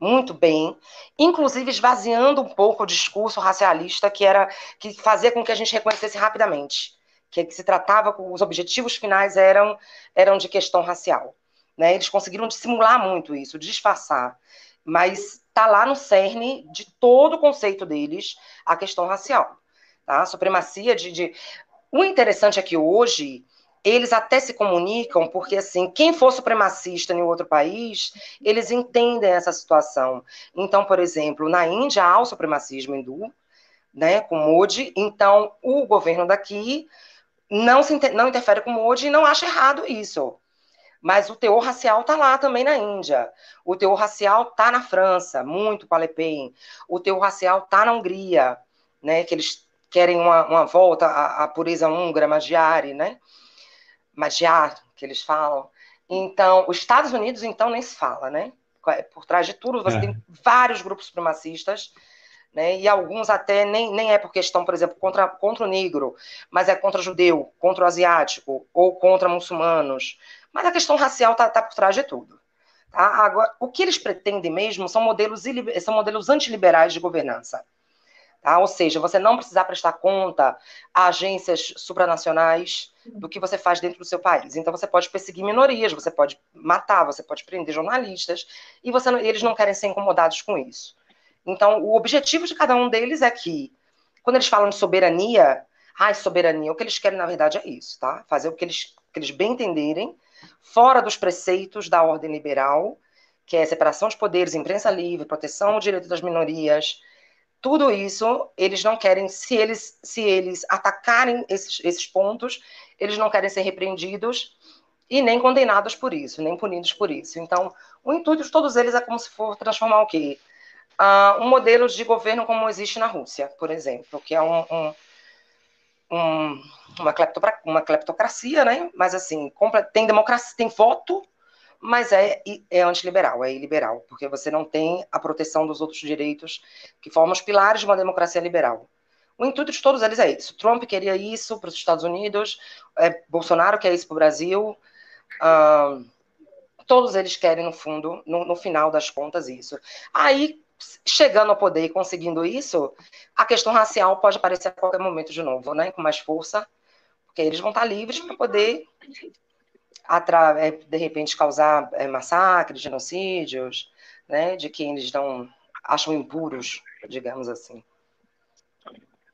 muito bem, inclusive esvaziando um pouco o discurso racialista que era que fazia com que a gente reconhecesse rapidamente que, que se tratava, os objetivos finais eram, eram de questão racial. Né? Eles conseguiram dissimular muito isso, disfarçar, mas está lá no cerne de todo o conceito deles a questão racial. Tá? A supremacia de, de... O interessante é que hoje eles até se comunicam, porque assim, quem for supremacista em outro país, eles entendem essa situação. Então, por exemplo, na Índia há o supremacismo hindu, né, com Modi, então o governo daqui não, se, não interfere com o Modi e não acha errado isso. Mas o teor racial está lá também na Índia. O teor racial está na França, muito com a Le Pen. O teor racial está na Hungria, né, que eles querem uma, uma volta à, à, pureza húngara, Magyari, né? Magyar, que eles falam. Então, os Estados Unidos, então, nem se fala, né? Por trás de tudo, você é. tem vários grupos supremacistas né? E alguns até nem, nem é por questão, por exemplo, contra, contra o negro, mas é contra o judeu, contra o asiático ou contra muçulmanos. Mas a questão racial está tá por trás de tudo. Tá? Agora, o que eles pretendem mesmo são modelos, são modelos antiliberais de governança. Tá? Ou seja, você não precisar prestar conta a agências supranacionais do que você faz dentro do seu país. Então, você pode perseguir minorias, você pode matar, você pode prender jornalistas, e você, eles não querem ser incomodados com isso. Então, o objetivo de cada um deles é que, quando eles falam de soberania, ai, soberania, o que eles querem, na verdade, é isso, tá? Fazer o que eles, que eles bem entenderem, fora dos preceitos da ordem liberal, que é separação de poderes, imprensa livre, proteção ao direito das minorias, tudo isso eles não querem, se eles, se eles atacarem esses, esses pontos, eles não querem ser repreendidos e nem condenados por isso, nem punidos por isso. Então, o intuito de todos eles é como se for transformar o quê? Uh, um modelo de governo como existe na Rússia, por exemplo, que é um, um, um, uma, uma, cleptocracia, né? Mas assim, tem democracia, tem voto, mas é, é antiliberal, é iliberal, porque você não tem a proteção dos outros direitos que formam os pilares de uma democracia liberal. O intuito de todos eles é isso. Trump queria isso para os Estados Unidos, é, Bolsonaro quer isso para o Brasil. Uh, todos eles querem, no fundo, no, no, final das contas, isso. Aí, chegando ao poder e conseguindo isso, a questão racial pode aparecer a qualquer momento de novo, né? Com mais força, porque eles vão estar livres para poder, é, de repente, causar é, massacres, genocídios, né? De quem eles não acham impuros, digamos assim.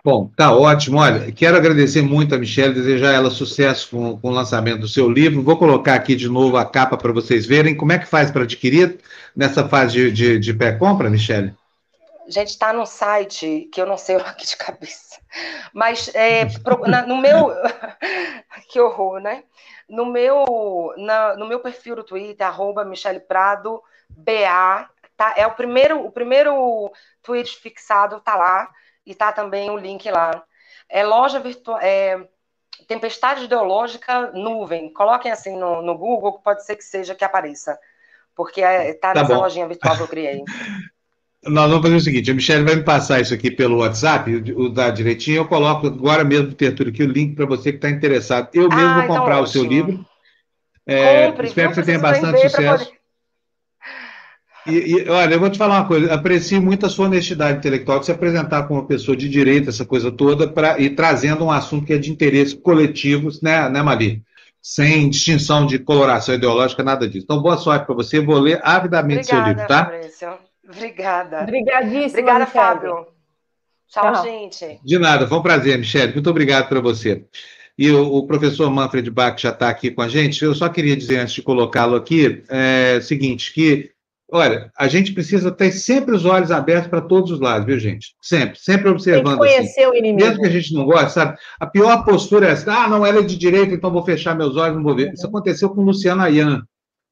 Bom, tá ótimo. Olha, quero agradecer muito a Michelle, desejar ela sucesso com, com o lançamento do seu livro. Vou colocar aqui de novo a capa para vocês verem. Como é que faz para adquirir nessa fase de, de, de pré-compra, Michelle? Gente, está no site que eu não sei aqui de cabeça. Mas é, na, no meu. que horror, né? No meu, na, no meu perfil do Twitter, arroba Michele Prado, BA, tá? É o primeiro, o primeiro tweet fixado, tá lá e tá também o link lá. É loja virtual. É, tempestade ideológica nuvem. Coloquem assim no, no Google, pode ser que seja que apareça. Porque é, tá, tá nessa bom. lojinha virtual que eu criei. Nós vamos fazer o seguinte: a Michelle vai me passar isso aqui pelo WhatsApp, o da direitinho. Eu coloco agora mesmo, Tertúlio, aqui o link para você que está interessado. Eu mesmo ah, vou então comprar então, o seu livro. É, Compre, espero que você tenha bastante sucesso. E, e, olha, eu vou te falar uma coisa, aprecio muito a sua honestidade intelectual de se apresentar como uma pessoa de direita, essa coisa toda, pra, e trazendo um assunto que é de interesse coletivo, né, né Mali? Sem distinção de coloração ideológica, nada disso. Então, boa sorte para você, vou ler avidamente Obrigada, seu livro, tá? Fabrício. Obrigada. Obrigadíssima. Obrigada, Michele. Fábio. Tchau, Tchau, gente. De nada, foi um prazer, Michele. Muito obrigado para você. E o, o, professor Manfred Bach já está aqui com a gente. Eu só queria dizer, antes de colocá-lo aqui, é, seguinte, que Olha, a gente precisa ter sempre os olhos abertos para todos os lados, viu, gente? Sempre, sempre observando. Tem que conhecer assim. o inimigo. Mesmo que a gente não goste, sabe? A pior postura é essa: ah, não, ela é de direita, então vou fechar meus olhos, não vou ver. Isso aconteceu com o Luciano Ayan.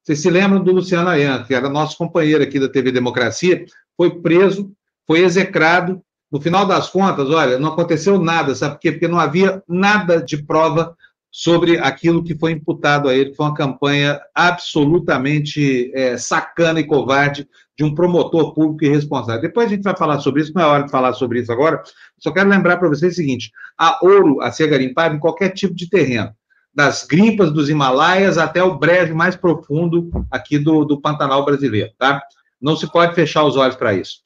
Vocês se lembram do Luciano Ayan, que era nosso companheiro aqui da TV Democracia? Foi preso, foi execrado. No final das contas, olha, não aconteceu nada, sabe por quê? Porque não havia nada de prova sobre aquilo que foi imputado a ele, que foi uma campanha absolutamente é, sacana e covarde de um promotor público irresponsável. Depois a gente vai falar sobre isso, não é hora de falar sobre isso agora. Só quero lembrar para vocês o seguinte: há ouro a ser garimpado em qualquer tipo de terreno, das grimpas dos Himalaias até o brejo mais profundo aqui do, do Pantanal brasileiro, tá? Não se pode fechar os olhos para isso.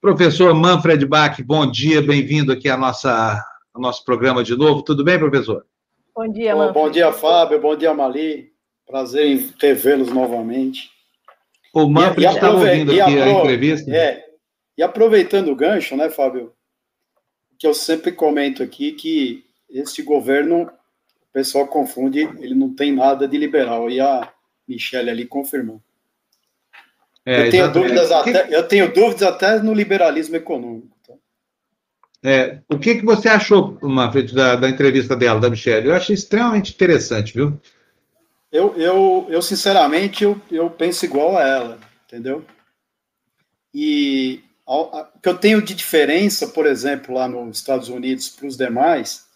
Professor Manfred Bach, bom dia, bem-vindo aqui à nossa, ao nosso programa de novo. Tudo bem, professor? Bom dia, Bom, bom dia, Fábio. Bom dia, Mali. Prazer em revê-los novamente. O Manfred está ouvindo aqui a entrevista. É, e aproveitando o gancho, né, Fábio? Que eu sempre comento aqui que este governo, o pessoal confunde, ele não tem nada de liberal. E a Michelle ali confirmou. É, eu, tenho dúvidas até, eu tenho dúvidas até no liberalismo econômico. É, o que, que você achou, Manfred, da, da entrevista dela, da Michelle? Eu achei extremamente interessante, viu? Eu, eu, eu sinceramente, eu, eu penso igual a ela, entendeu? E o que eu tenho de diferença, por exemplo, lá nos Estados Unidos para os demais,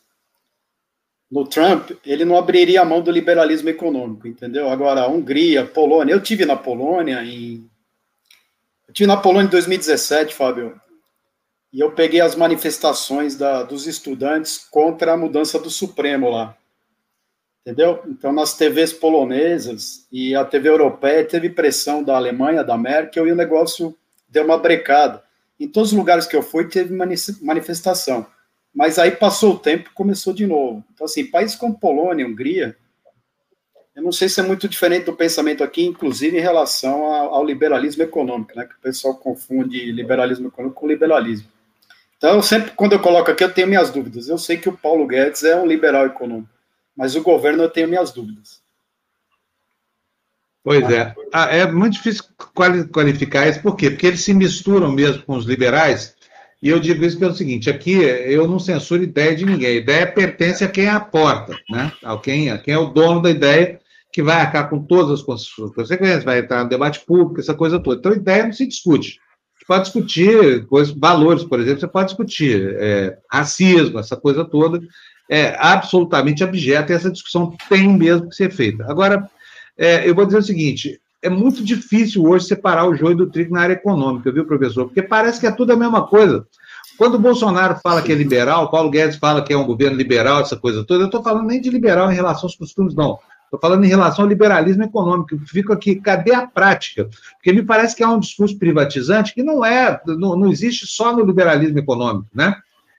no Trump, ele não abriria a mão do liberalismo econômico, entendeu? Agora, a Hungria, Polônia, eu tive na Polônia em. Eu tive na Polônia em 2017, Fábio e eu peguei as manifestações da, dos estudantes contra a mudança do Supremo lá. Entendeu? Então, nas TVs polonesas e a TV europeia teve pressão da Alemanha, da Merkel, e o negócio deu uma brecada. Em todos os lugares que eu fui, teve manifestação. Mas aí passou o tempo começou de novo. Então, assim, países como Polônia, Hungria, eu não sei se é muito diferente do pensamento aqui, inclusive em relação ao, liberalismo econômico, né? Que o pessoal confunde liberalismo econômico com liberalismo. Então, sempre quando eu coloco aqui, eu tenho minhas dúvidas. Eu sei que o Paulo Guedes é um liberal econômico, mas o governo eu tenho minhas dúvidas. Pois é. Ah, é muito difícil qualificar isso, por quê? Porque eles se misturam mesmo com os liberais, e eu digo isso pelo seguinte: aqui eu não censuro ideia de ninguém. A ideia pertence a quem aporta, né? A quem, a quem é o dono da ideia, que vai arcar com todas as consequências, vai entrar no debate público, essa coisa toda. Então, a ideia não se discute pode discutir coisas, valores, por exemplo, você pode discutir é, racismo, essa coisa toda, é absolutamente abjeta e essa discussão tem mesmo que ser feita. Agora, é, eu vou dizer o seguinte: é muito difícil hoje separar o joio do trigo na área econômica, viu, professor? Porque parece que é tudo a mesma coisa. Quando o Bolsonaro fala que é liberal, Paulo Guedes fala que é um governo liberal, essa coisa toda, eu estou falando nem de liberal em relação aos costumes, não. Estou falando em relação ao liberalismo econômico. Fico aqui, cadê a prática? Porque me parece que há um discurso privatizante que não é, não, não existe só no liberalismo econômico, né?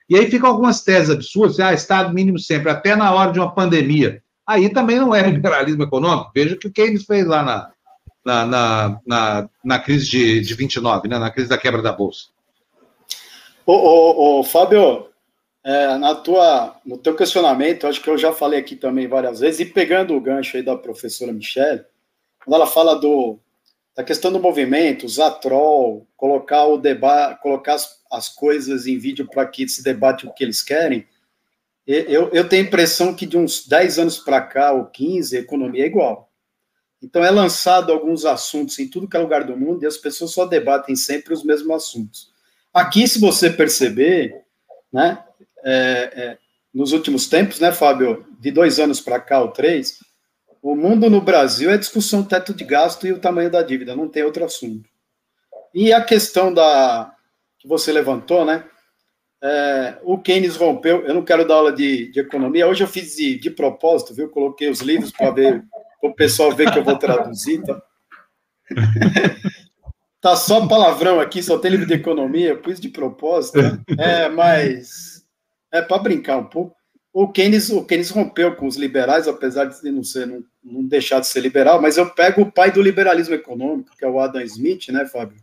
E aí ficam algumas teses absurdas, ah, Estado mínimo sempre, até na hora de uma pandemia. Aí também não é liberalismo econômico. Veja o que o Keynes fez lá na, na, na, na, na crise de, de 29, né? na crise da quebra da Bolsa. Ô, ô, ô Fábio, é, na tua, no teu questionamento, acho que eu já falei aqui também várias vezes, e pegando o gancho aí da professora Michelle, quando ela fala do, da questão do movimento, usar troll, colocar o debate, colocar as, as coisas em vídeo para que se debate o que eles querem, eu, eu tenho a impressão que de uns 10 anos para cá, ou 15, a economia é igual. Então é lançado alguns assuntos em tudo que é lugar do mundo e as pessoas só debatem sempre os mesmos assuntos. Aqui, se você perceber, né, é, é, nos últimos tempos, né, Fábio, de dois anos para cá, ou três, o mundo no Brasil é discussão teto de gasto e o tamanho da dívida, não tem outro assunto. E a questão da que você levantou, né? É, o Keynes rompeu. Eu não quero dar aula de, de economia. Hoje eu fiz de, de propósito, viu? Coloquei os livros para ver o pessoal ver que eu vou traduzir. Tá, tá só palavrão aqui, só tem livro de economia, pus de propósito. Né? É, mas é para brincar um pouco. O Keynes, o Keynes rompeu com os liberais, apesar de não ser, não, não deixar de ser liberal, mas eu pego o pai do liberalismo econômico, que é o Adam Smith, né, Fábio?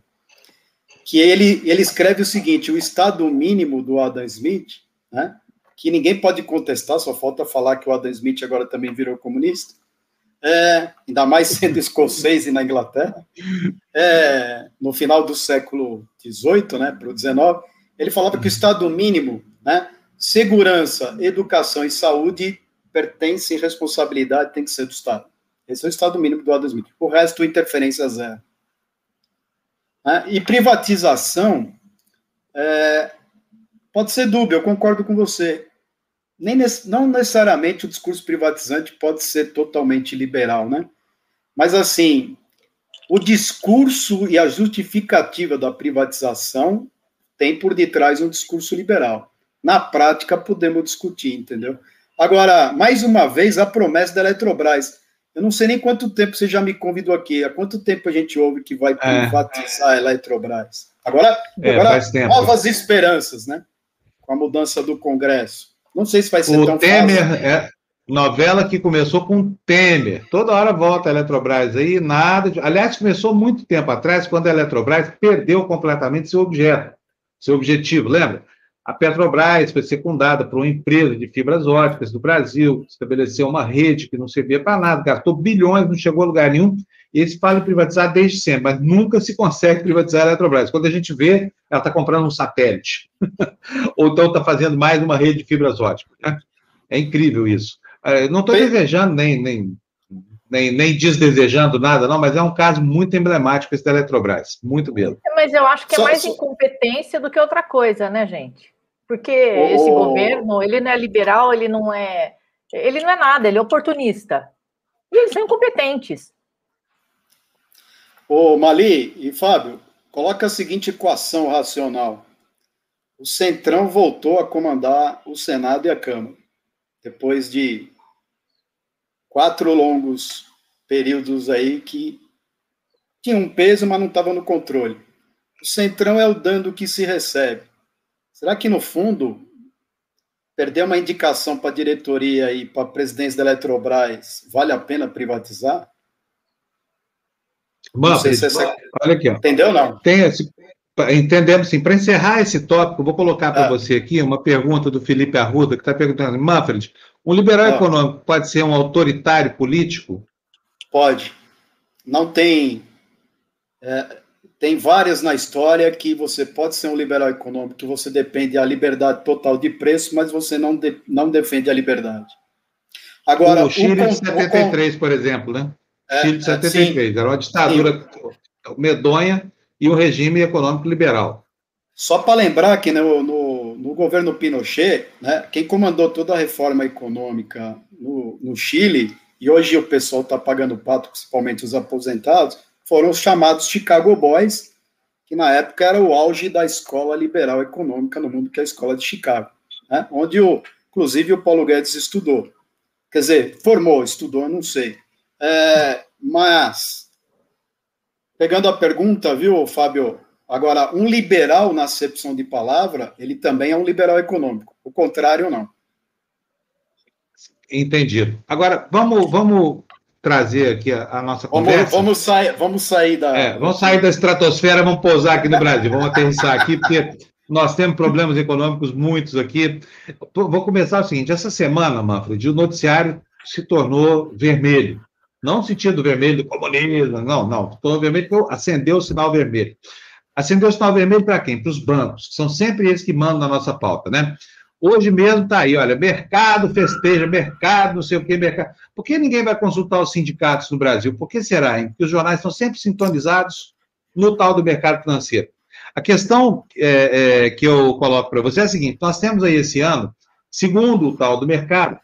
Que ele, ele escreve o seguinte: o estado mínimo do Adam Smith, né, que ninguém pode contestar, só falta falar que o Adam Smith agora também virou comunista, é, ainda mais sendo escocês e na Inglaterra, é, no final do século XVIII, né, para o XIX, ele falava que o Estado mínimo, né, segurança, educação e saúde pertencem responsabilidade tem que ser do Estado. Esse é o Estado mínimo do Adam Smith. O resto, interferência zero. Né, e privatização é, pode ser dúbio, eu concordo com você nem não necessariamente o discurso privatizante pode ser totalmente liberal, né? Mas assim, o discurso e a justificativa da privatização tem por detrás um discurso liberal. Na prática, podemos discutir, entendeu? Agora, mais uma vez, a promessa da Eletrobras. Eu não sei nem quanto tempo você já me convidou aqui. Há quanto tempo a gente ouve que vai é. privatizar é. a Eletrobras? Agora, é, agora novas esperanças, né? Com a mudança do Congresso. Não sei se vai ser o tão Temer fácil. É novela que começou com Temer. Toda hora volta a Eletrobras aí, nada. De... Aliás, começou muito tempo atrás, quando a Eletrobras perdeu completamente seu objeto, seu objetivo. Lembra? A Petrobras foi secundada por uma empresa de fibras óticas do Brasil, estabeleceu uma rede que não servia para nada, gastou bilhões, não chegou a lugar nenhum, e eles falam em privatizar desde sempre, mas nunca se consegue privatizar a Eletrobras. Quando a gente vê, ela está comprando um satélite, ou então está fazendo mais uma rede de fibras óticas. Né? É incrível isso. É, não estou desejando nem, nem, nem, nem desdesejando nada, não, mas é um caso muito emblemático esse da Eletrobras, muito mesmo. Mas eu acho que é só, mais só... incompetência do que outra coisa, né, gente? Porque oh. esse governo, ele não é liberal, ele não é. Ele não é nada, ele é oportunista. E eles são incompetentes. Ô, Mali e Fábio, coloca a seguinte equação racional. O Centrão voltou a comandar o Senado e a Câmara, depois de quatro longos períodos aí que tinham um peso, mas não estavam no controle. O Centrão é o dano que se recebe. Será que, no fundo, perder uma indicação para a diretoria e para a presidência da Eletrobras vale a pena privatizar? Manfred, se essa... olha aqui, ó. Entendeu não? Tem esse, entendemos sim. Para encerrar esse tópico, vou colocar para ah. você aqui uma pergunta do Felipe Arruda, que está perguntando, Manfred, um liberal ah. econômico pode ser um autoritário político? Pode. Não tem. É, tem várias na história que você pode ser um liberal econômico, que você depende da liberdade total de preço, mas você não, de, não defende a liberdade. Agora, o Chile o, de 73, o, por exemplo, né? É, Chile de 73, sim, era uma ditadura sim. medonha e um regime econômico liberal. Só para lembrar que no, no, no, governo Pinochet, né, quem comandou toda a reforma econômica no, no Chile, e hoje o pessoal está pagando pato, principalmente os aposentados, foram os chamados Chicago Boys, que na época era o auge da escola liberal econômica no mundo, que é a escola de Chicago, né? onde, o, inclusive, o Paulo Guedes estudou. Quer dizer, formou, estudou, não sei. É, mas, pegando a pergunta, viu, Fábio? Agora, um liberal, na acepção de palavra, ele também é um liberal econômico. O contrário, não. Entendido. Agora, vamos, vamos trazer aqui a, a nossa conversa. Vamos, vamos, sair, vamos sair da. É, vamos sair da estratosfera, vamos pousar aqui no Brasil, vamos aterrissar aqui, porque nós temos problemas econômicos muitos aqui. Vou começar o seguinte: essa semana, Manfred, o noticiário se tornou vermelho. Não no sentido vermelho do comunismo, não, não. Tornou vermelho porque acendeu o sinal vermelho. Acendeu o sinal vermelho para quem? Para os bancos, que são sempre eles que mandam na nossa pauta, né? Hoje mesmo está aí, olha, mercado festeja, mercado, não sei o que, mercado. Por que ninguém vai consultar os sindicatos no Brasil? Por que será, hein? Porque os jornais estão sempre sintonizados no tal do mercado financeiro. A questão é, é, que eu coloco para você é a seguinte: nós temos aí esse ano, segundo o tal do mercado,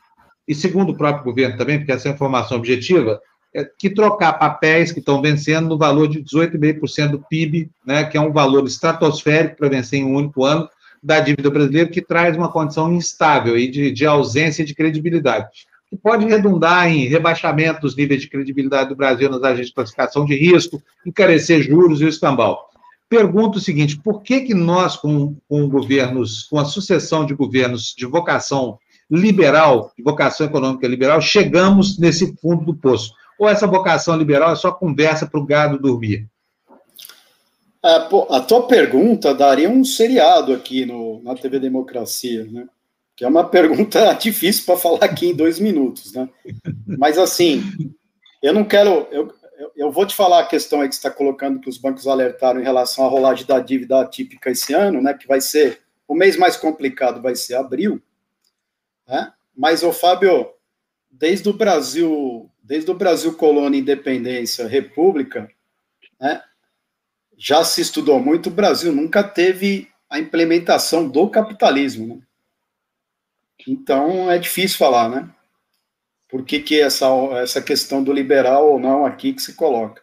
e segundo o próprio governo também, porque essa é informação objetiva, é que trocar papéis que estão vencendo no valor de 18,5% do PIB, né, que é um valor estratosférico para vencer em um único ano, da dívida brasileira, que traz uma condição instável e de, de ausência de credibilidade, que pode redundar em rebaixamento dos níveis de credibilidade do Brasil nas agências de classificação de risco, encarecer juros e o escambau. Pergunto o seguinte: por que, que nós, com, com governos, com a sucessão de governos de vocação liberal, de vocação econômica liberal, chegamos nesse fundo do poço? Ou essa vocação liberal é só conversa para o gado dormir? É, pô, a tua pergunta daria um seriado aqui no, na TV Democracia, né? Que é uma pergunta difícil para falar aqui em dois minutos, né? Mas assim, eu não quero. Eu, eu vou te falar a questão aí que está colocando que os bancos alertaram em relação à rolagem da dívida atípica esse ano, né? Que vai ser o mês mais complicado vai ser abril, né? Mas o Fábio, desde o Brasil, desde o Brasil colônia, independência, república, né? Já se estudou muito, o Brasil nunca teve a implementação do capitalismo. Né? Então é difícil falar, né? Por que, que essa, essa questão do liberal ou não aqui que se coloca?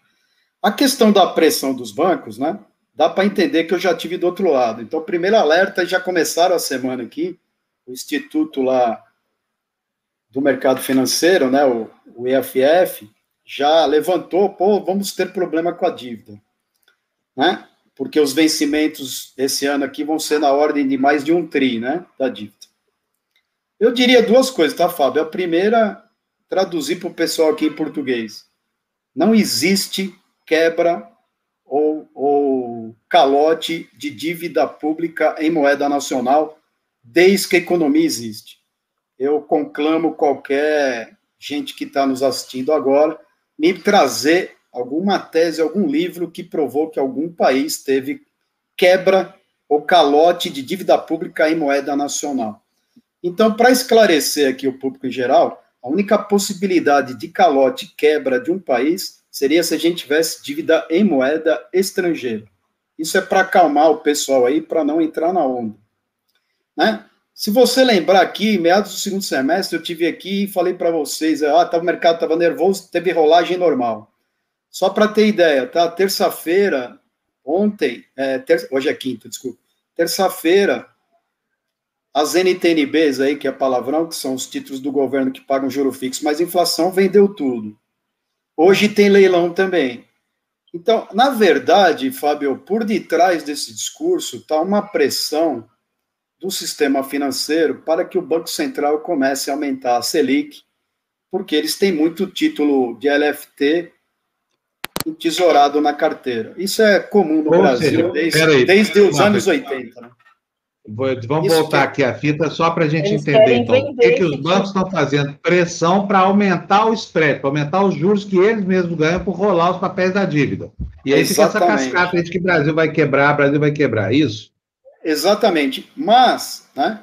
A questão da pressão dos bancos, né? Dá para entender que eu já tive do outro lado. Então, primeiro alerta, já começaram a semana aqui, o Instituto lá do Mercado Financeiro, né, o, o EFF, já levantou, pô, vamos ter problema com a dívida né? Porque os vencimentos esse ano aqui vão ser na ordem de mais de um tri, né? Da dívida. Eu diria duas coisas, tá, Fábio? A primeira, traduzir para o pessoal aqui em português. Não existe quebra ou, ou calote de dívida pública em moeda nacional desde que a economia existe. Eu conclamo qualquer gente que está nos assistindo agora me trazer alguma tese, algum livro que provou que algum país teve quebra ou calote de dívida pública em moeda nacional. Então, para esclarecer aqui o público em geral, a única possibilidade de calote quebra de um país seria se a gente tivesse dívida em moeda estrangeira. Isso é para acalmar o pessoal aí, para não entrar na onda. Né? Se você lembrar aqui, meados do segundo semestre, eu tive aqui e falei para vocês, ah, tá, o mercado estava nervoso, teve rolagem normal. Só para ter ideia, tá? Terça-feira, ontem, é, ter, hoje é quinta, desculpa. Terça-feira, as NTNBs aí, que é palavrão, que são os títulos do governo que pagam juro fixo, mas inflação vendeu tudo. Hoje tem leilão também. Então, na verdade, Fábio, por detrás desse discurso está uma pressão do sistema financeiro para que o Banco Central comece a aumentar a Selic, porque eles têm muito título de LFT entesourado na carteira. Isso é comum no Ou Brasil seja, desde, aí, desde os anos 80. Né? Vamos Isso voltar que... aqui a fita só para a gente Eles entender, então. O que, que os bancos estão fazendo? Pressão para aumentar o spread, para aumentar os juros que eles mesmos ganham por rolar os papéis da dívida. E aí Exatamente. fica essa cascata de que o Brasil vai quebrar, o Brasil vai quebrar, é isso? Exatamente. Mas, né,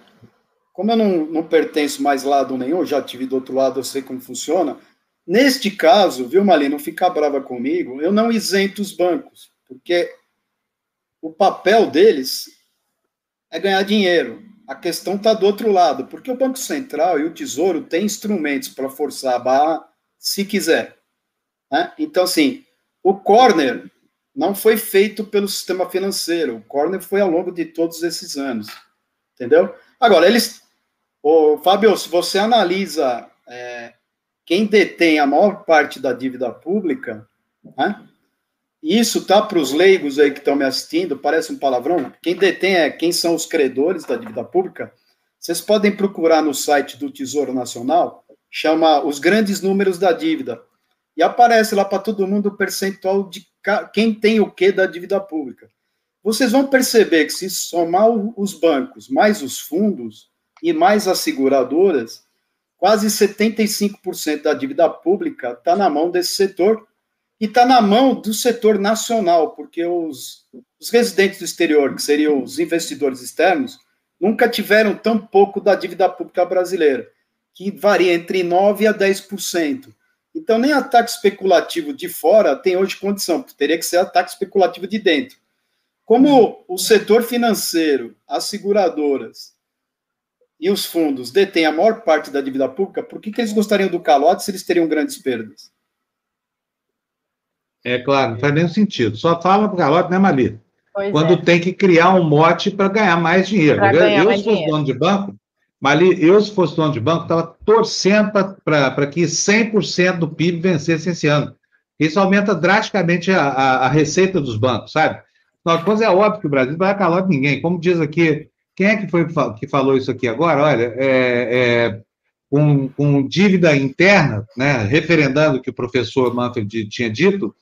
como eu não, não pertenço mais lado nenhum, já tive do outro lado, eu sei como funciona, Neste caso, viu, Mali, não ficar brava comigo, eu não isento os bancos, porque o papel deles é ganhar dinheiro. A questão está do outro lado, porque o Banco Central e o Tesouro têm instrumentos para forçar a barra se quiser. Né? Então, assim, O corner não foi feito pelo sistema financeiro. O corner foi ao longo de todos esses anos. Entendeu? Agora, eles. Ô, Fábio, se você analisa quem detém a maior parte da dívida pública, né? Isso tá para os leigos aí que estão me assistindo, parece um palavrão. Quem detém é quem são os credores da dívida pública. Vocês podem procurar no site do Tesouro Nacional, chama os grandes números da dívida. E aparece lá para todo mundo o percentual de quem tem o que da dívida pública. Vocês vão perceber que se somar os bancos, mais os fundos e mais as seguradoras, quase 75% da dívida pública está na mão desse setor e está na mão do setor nacional, porque os, os residentes do exterior, que seriam os investidores externos, nunca tiveram tão pouco da dívida pública brasileira, que varia entre 9% a 10%. Então, nem ataque especulativo de fora tem hoje condição, teria que ser ataque especulativo de dentro. Como o setor financeiro, as seguradoras e os fundos detêm a maior parte da dívida pública, por que, que eles gostariam do calote se eles teriam grandes perdas? É claro, não faz nenhum sentido. Só fala para calote, né, Mali? Pois Quando é. tem que criar um mote para ganhar mais dinheiro. Pra eu, eu se fosse dono de banco, Mali, eu se fosse dono de banco, estava torcendo para que 100% do PIB vencesse esse ano. Isso aumenta drasticamente a, a, a receita dos bancos, sabe? Contas, é óbvio que o Brasil não vai calote ninguém. Como diz aqui, quem é que foi que falou isso aqui agora? Olha, é, é com, com, dívida interna, né, referendando o que o professor Manfred tinha dito,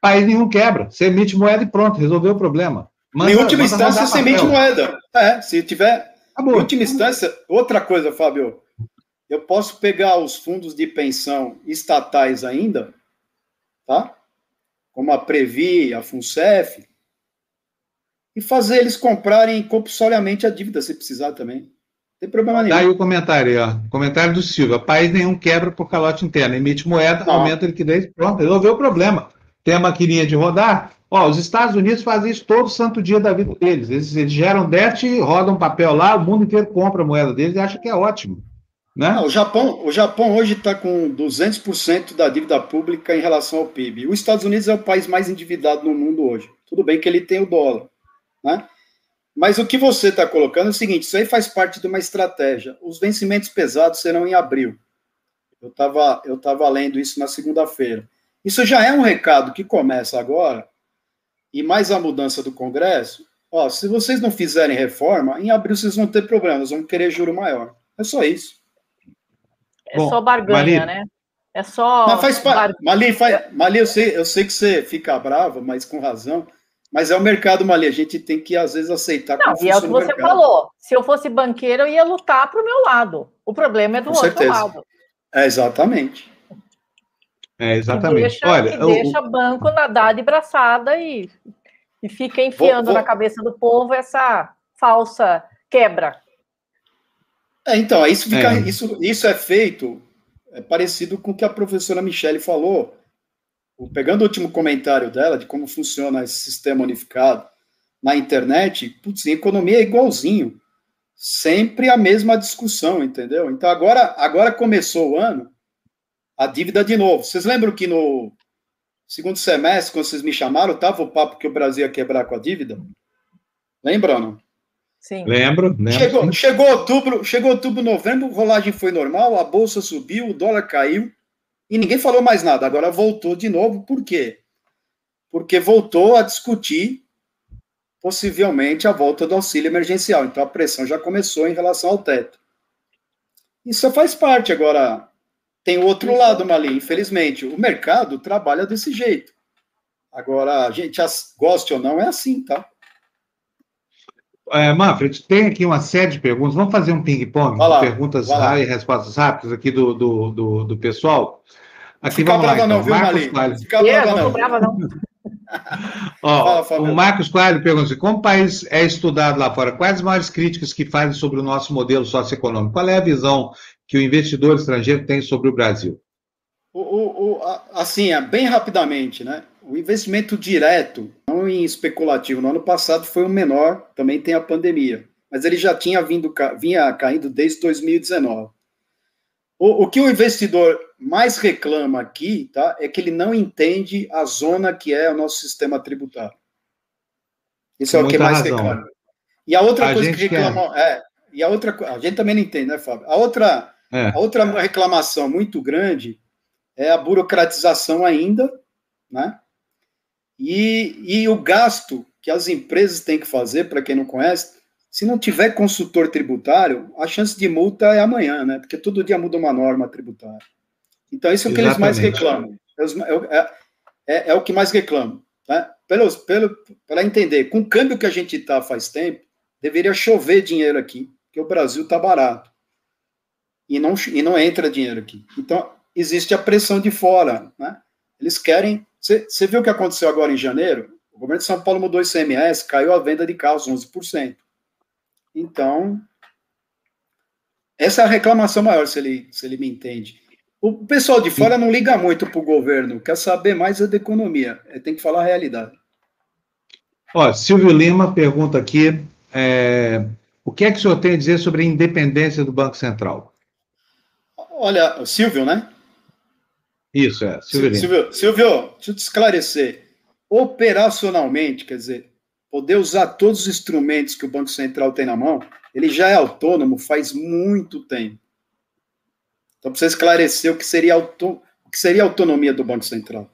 país nenhum quebra. Você emite moeda e pronto, resolveu o problema. Manda, em última instância, você emite moeda. É, se tiver. Acabou. Em última instância, outra coisa, Fábio. Eu posso pegar os fundos de pensão estatais ainda, tá? Como a Previ, a FUNCEF, e fazer eles comprarem compulsoriamente a dívida, se precisar também. Não tem problema nenhum. Daí o comentário, ó. Comentário do Silva. País nenhum quebra por calote interno. Emite moeda, Não. aumenta a liquidez, pronto, resolveu o problema tem a maquininha de rodar. Ó, os Estados Unidos fazem isso todo santo dia da vida deles. Eles, eles geram déficit, rodam papel lá, o mundo inteiro compra a moeda deles e acha que é ótimo. Né? Não, o, Japão, o Japão hoje está com 200% da dívida pública em relação ao PIB. Os Estados Unidos é o país mais endividado no mundo hoje. Tudo bem que ele tem o dólar. Né? Mas o que você está colocando é o seguinte: isso aí faz parte de uma estratégia. Os vencimentos pesados serão em abril. Eu estava eu tava lendo isso na segunda-feira. Isso já é um recado que começa agora, e mais a mudança do Congresso. Ó, se vocês não fizerem reforma, em abril vocês vão ter problemas, vão querer juro maior. É só isso. É Bom, só barganha, né? É só. Mas faz bar... Mali, faz... Mali eu, sei, eu sei que você fica brava, mas com razão. Mas é o mercado, Mali. A gente tem que, às vezes, aceitar Não, e é o que você mercado. falou. Se eu fosse banqueiro, eu ia lutar para o meu lado. O problema é do com outro certeza. lado. É, exatamente. É, exatamente. deixa, Olha, que deixa banco nadar de braçada e, e fica enfiando vou, vou... na cabeça do povo essa falsa quebra. É, então, isso, fica, é. Isso, isso é feito é parecido com o que a professora Michele falou, pegando o último comentário dela de como funciona esse sistema unificado na internet, putz, em economia é igualzinho. Sempre a mesma discussão, entendeu? Então agora, agora começou o ano, a dívida de novo. Vocês lembram que no segundo semestre, quando vocês me chamaram, estava o papo que o Brasil ia quebrar com a dívida? Lembram não? Sim. Lembro, lembro. Chegou, chegou outubro, chegou outubro, novembro, rolagem foi normal, a bolsa subiu, o dólar caiu e ninguém falou mais nada. Agora voltou de novo, por quê? Porque voltou a discutir possivelmente a volta do auxílio emergencial. Então a pressão já começou em relação ao teto. Isso faz parte agora. Tem o outro lado, Mali, infelizmente. O mercado trabalha desse jeito. Agora, a gente goste ou não, é assim, tá? É, Manfred, tem aqui uma série de perguntas. Vamos fazer um ping-pong perguntas e respostas rápidas aqui do, do, do, do pessoal. Aqui Fica vamos brava lá, então. não, viu, Marcos Coelho. Fica brava não. brava não. Ó, Fala, o Marcos Coelho pergunta assim, como o país é estudado lá fora, quais as maiores críticas que fazem sobre o nosso modelo socioeconômico? Qual é a visão que o investidor estrangeiro tem sobre o Brasil? O, o, o, assim, é, bem rapidamente, né? O investimento direto, não em especulativo, no ano passado foi o menor, também tem a pandemia, mas ele já tinha vindo, vinha caindo desde 2019. O, o, que o investidor mais reclama aqui, tá, é que ele não entende a zona que é o nosso sistema tributário. Isso é o que mais razão. reclama. E a outra a coisa que reclama, é, e a outra, a gente também não entende, né, Fábio? A outra, é. a outra reclamação muito grande é a burocratização ainda, né? E, e o gasto que as empresas têm que fazer, para quem não conhece, se não tiver consultor tributário, a chance de multa é amanhã, né? Porque todo dia muda uma norma tributária. Então, isso é o que Exatamente. eles mais reclamam. É, é, é, é, o que mais reclamam. Né? Pelo, pelo, para entender, com o câmbio que a gente está faz tempo, deveria chover dinheiro aqui, porque o Brasil está barato. E não, e não entra dinheiro aqui. Então, existe a pressão de fora. Né? Eles querem. Você viu o que aconteceu agora em janeiro? O governo de São Paulo mudou o ICMS, caiu a venda de carros 11%. Então, essa é a reclamação maior, se ele, se ele me entende. O pessoal de fora não liga muito para o governo, quer saber mais é da economia, é, tem que falar a realidade. Ó, Silvio Lima pergunta aqui: é, o que é que o senhor tem a dizer sobre a independência do Banco Central? Olha, Silvio, né? Isso, é. Silvio, Silvio, Silvio, deixa eu te esclarecer. Operacionalmente, quer dizer, poder usar todos os instrumentos que o Banco Central tem na mão, ele já é autônomo faz muito tempo. Então, precisa esclarecer o que seria, auto, o que seria a autonomia do Banco Central.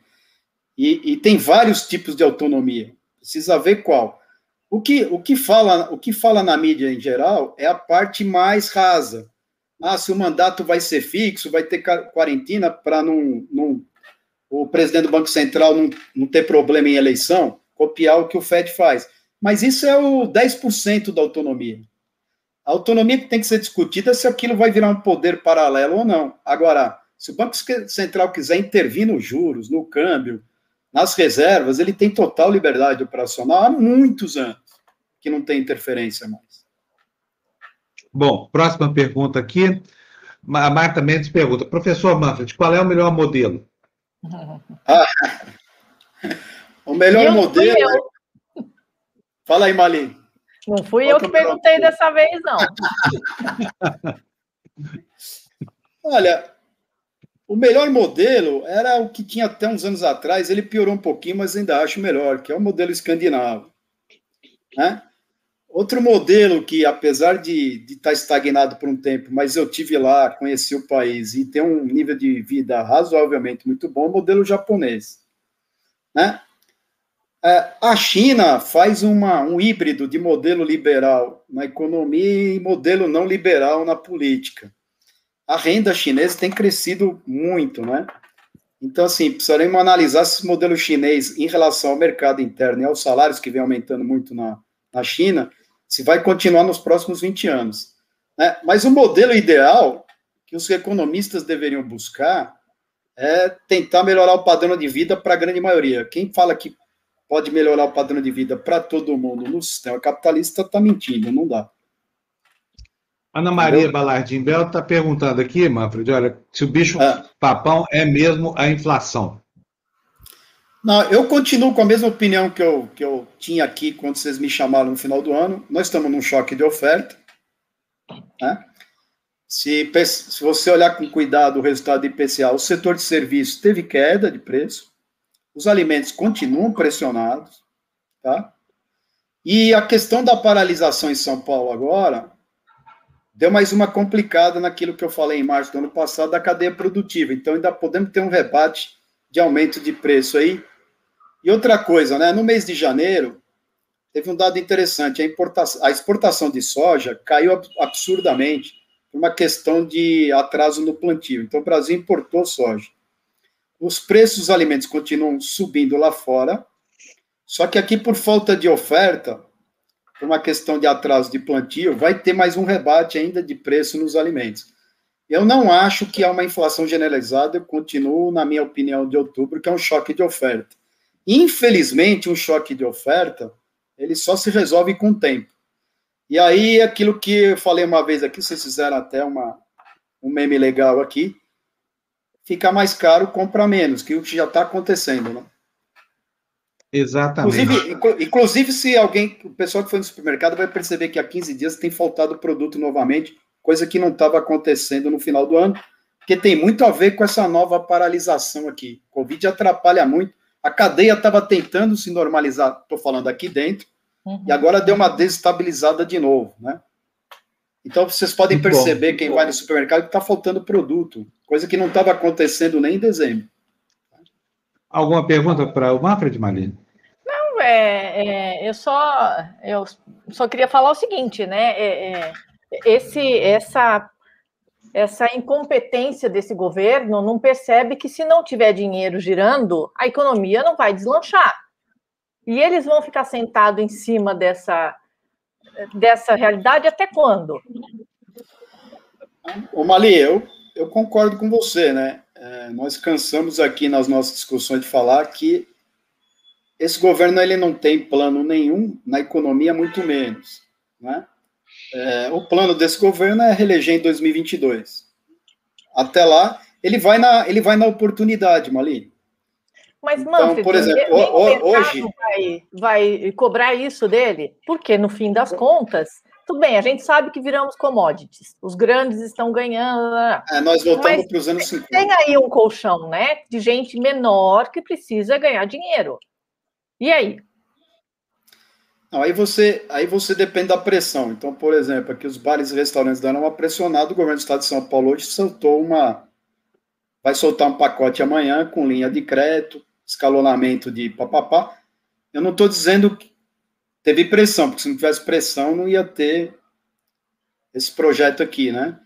E, e, tem vários tipos de autonomia. Precisa ver qual. O que, o, que fala, o que fala na mídia em geral é a parte mais rasa. Ah, se o mandato vai ser fixo, vai ter quarentena para não, não, o presidente do Banco Central não, não ter problema em eleição copiar o que o Fed faz. Mas isso é o 10% da autonomia. A autonomia que tem que ser discutida é se aquilo vai virar um poder paralelo ou não. Agora, se o Banco Central quiser intervir nos juros, no câmbio, nas reservas, ele tem total liberdade operacional há muitos anos que não tem interferência mais. Bom, próxima pergunta aqui. A Marta Mendes pergunta: Professor Manfred, qual é o melhor modelo? Ah, o melhor eu modelo. É... Fala aí, Mali. Não fui Qual eu que perguntei dessa vez, não. Olha, o melhor modelo era o que tinha até uns anos atrás, ele piorou um pouquinho, mas ainda acho melhor, que é o modelo escandinavo. Né? Outro modelo que, apesar de, estar estagnado por um tempo, mas eu tive lá, conheci o país e tem um nível de vida razoavelmente muito bom, é o modelo japonês. Né? É, a China faz uma, um híbrido de modelo liberal na economia e modelo não liberal na política. A renda chinesa tem crescido muito, né? Então, assim, precisaremos analisar esse modelo chinês em relação ao mercado interno e aos salários que vem aumentando muito na, na China, se vai continuar nos próximos 20 anos. Né? Mas o modelo ideal que os economistas deveriam buscar é tentar melhorar o padrão de vida para a grande maioria. Quem fala que pode melhorar o padrão de vida para todo mundo no sistema capitalista, está mentindo, não dá. Ana Maria Entendeu? Balardim Bel está perguntando aqui, Manfred, olha, se o bicho é. papão é mesmo a inflação. Não, eu continuo com a mesma opinião que eu, que eu tinha aqui quando vocês me chamaram no final do ano. Nós estamos num choque de oferta. Né? Se, se você olhar com cuidado o resultado do IPCA, o setor de serviços teve queda de preço os alimentos continuam pressionados, tá? E a questão da paralisação em São Paulo agora deu mais uma complicada naquilo que eu falei em março do ano passado da cadeia produtiva. Então ainda podemos ter um rebate de aumento de preço aí. E outra coisa, né? No mês de janeiro teve um dado interessante: a, a exportação de soja caiu absurdamente por uma questão de atraso no plantio. Então o Brasil importou soja os preços dos alimentos continuam subindo lá fora, só que aqui, por falta de oferta, por uma questão de atraso de plantio, vai ter mais um rebate ainda de preço nos alimentos. Eu não acho que há uma inflação generalizada, eu continuo, na minha opinião, de outubro, que é um choque de oferta. Infelizmente, um choque de oferta, ele só se resolve com o tempo. E aí, aquilo que eu falei uma vez aqui, vocês fizeram até uma, um meme legal aqui, fica mais caro, compra menos, que o que já está acontecendo, né? Exatamente. Inclusive, inclusive, se alguém, o pessoal que foi no supermercado vai perceber que há 15 dias tem faltado produto novamente, coisa que não estava acontecendo no final do ano, porque tem muito a ver com essa nova paralisação aqui. Covid atrapalha muito. A cadeia estava tentando se normalizar, estou falando aqui dentro, uhum. e agora deu uma desestabilizada de novo, né? Então vocês podem muito perceber, bom. quem vai no supermercado, que está faltando produto, coisa que não estava acontecendo nem em dezembro. Alguma pergunta para o Manfred, Marlene? Não, é, é, eu só eu só queria falar o seguinte, né? É, é esse, essa essa incompetência desse governo não percebe que se não tiver dinheiro girando, a economia não vai deslanchar. E eles vão ficar sentados em cima dessa, dessa realidade até quando? Ô Mali, eu, eu concordo com você, né? É, nós cansamos aqui nas nossas discussões de falar que esse governo ele não tem plano nenhum na economia, muito menos, né? É, o plano desse governo é reeleger em 2022. Até lá, ele vai na, ele vai na oportunidade, Mali. Mas, Manfred, então, por exemplo, hoje vai, vai cobrar isso dele, porque no fim das contas, tudo bem, a gente sabe que viramos commodities, os grandes estão ganhando. É, nós voltamos para os anos 50. Tem aí um colchão, né, de gente menor que precisa ganhar dinheiro. E aí? Não, aí você, aí você depende da pressão. Então, por exemplo, aqui os bares e restaurantes deram uma pressionada, o governo do estado de São Paulo hoje soltou uma. Vai soltar um pacote amanhã com linha de crédito, escalonamento de papapá. Eu não estou dizendo que teve pressão, porque se não tivesse pressão, não ia ter esse projeto aqui, né?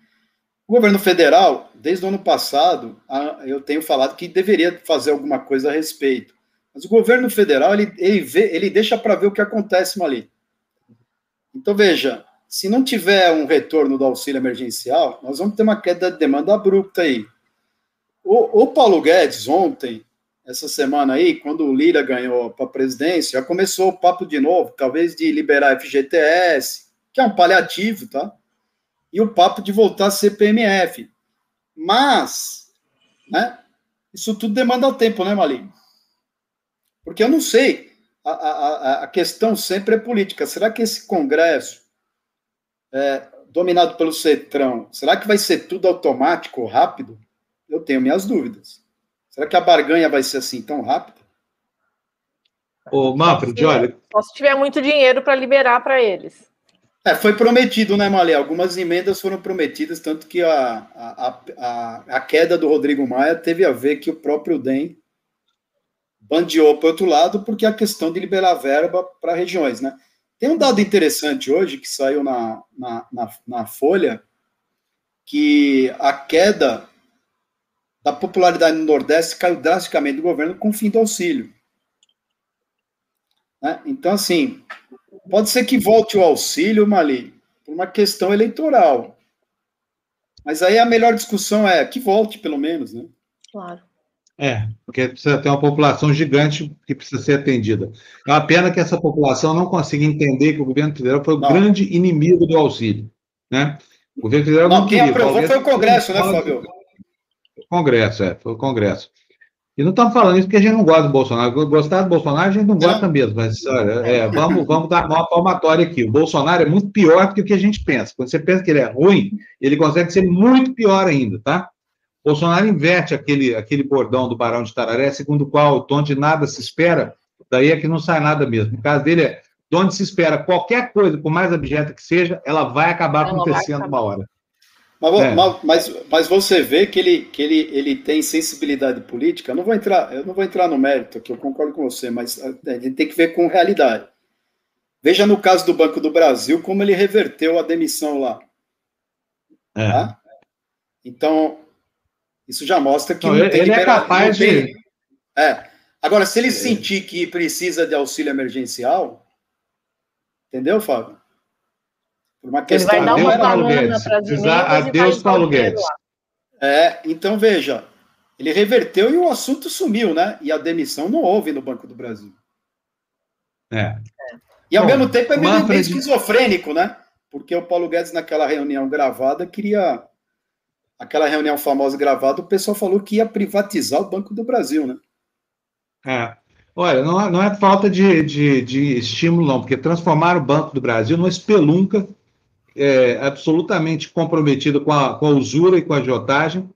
O governo federal, desde o ano passado, eu tenho falado que deveria fazer alguma coisa a respeito. Mas o governo federal, ele, ele, vê, ele deixa para ver o que acontece ali. Então, veja, se não tiver um retorno do auxílio emergencial, nós vamos ter uma queda de demanda abrupta aí. O, o Paulo Guedes, ontem, essa semana aí, quando o Lira ganhou para a presidência, já começou o papo de novo, talvez de liberar FGTS, que é um paliativo, tá? E o papo de voltar a CPMF. Mas, né, isso tudo demanda tempo, né, Malinho? Porque eu não sei, a, a, a questão sempre é política. Será que esse Congresso, é, dominado pelo Cetrão, será que vai ser tudo automático, rápido? Eu tenho minhas dúvidas. Será que a barganha vai ser assim tão rápida? Ô, Manfred, olha. Só se tiver muito dinheiro para liberar para eles. É, foi prometido, né, Malé? Algumas emendas foram prometidas, tanto que a, a, a, a queda do Rodrigo Maia teve a ver que o próprio DEM bandeou para outro lado, porque a questão de liberar verba para regiões, né? Tem um dado interessante hoje que saiu na, na, na, na Folha, que a queda da popularidade no Nordeste caiu drasticamente do governo com o fim do auxílio. Né? Então, assim, pode ser que volte o auxílio, Mali, por uma questão eleitoral. Mas aí a melhor discussão é que volte, pelo menos, né? Claro. É, porque precisa ter uma população gigante que precisa ser atendida. É uma pena que essa população não consiga entender que o governo federal foi o não. grande inimigo do auxílio. Né? O governo federal não, não quem queria, aprovou foi o Congresso, né, Fábio? O Congresso, é, foi o Congresso. E não estamos falando isso porque a gente não gosta do Bolsonaro. Gostar do Bolsonaro a gente não gosta não. mesmo, mas olha, é, vamos, vamos dar uma palmatória aqui. O Bolsonaro é muito pior do que o que a gente pensa. Quando você pensa que ele é ruim, ele consegue ser muito pior ainda, tá? Bolsonaro inverte aquele, aquele bordão do Barão de Tararé, segundo o qual, onde nada se espera, daí é que não sai nada mesmo. No caso dele é, de onde se espera qualquer coisa, por mais abjeta que seja, ela vai acabar ela acontecendo uma hora. Mas, é. mas, mas, você vê que ele, que ele, ele tem sensibilidade política. Eu não vou entrar, eu não vou entrar no mérito aqui, eu concordo com você, mas a gente tem que ver com realidade. Veja no caso do Banco do Brasil como ele reverteu a demissão lá. É. Tá? Então, isso já mostra que não, não tem ele é capaz de. É. Agora, se ele é. sentir que precisa de auxílio emergencial, entendeu, Fábio? Por uma questão. Ele vai dar uma para as Adeus, Paulo Guedes. É, então veja, ele reverteu e o assunto sumiu, né? E a demissão não houve no Banco do Brasil. É. E ao Bom, mesmo tempo é meio Manfred... esquizofrênico, né? Porque o Paulo Guedes, naquela reunião gravada, queria aquela reunião famosa gravada, o pessoal falou que ia privatizar o Banco do Brasil, né? É. Olha, não, é, não é falta de, de, de, estímulo, não, porque transformar o Banco do Brasil numa espelunca é, absolutamente comprometida com a, com a usura e com a agiotagem,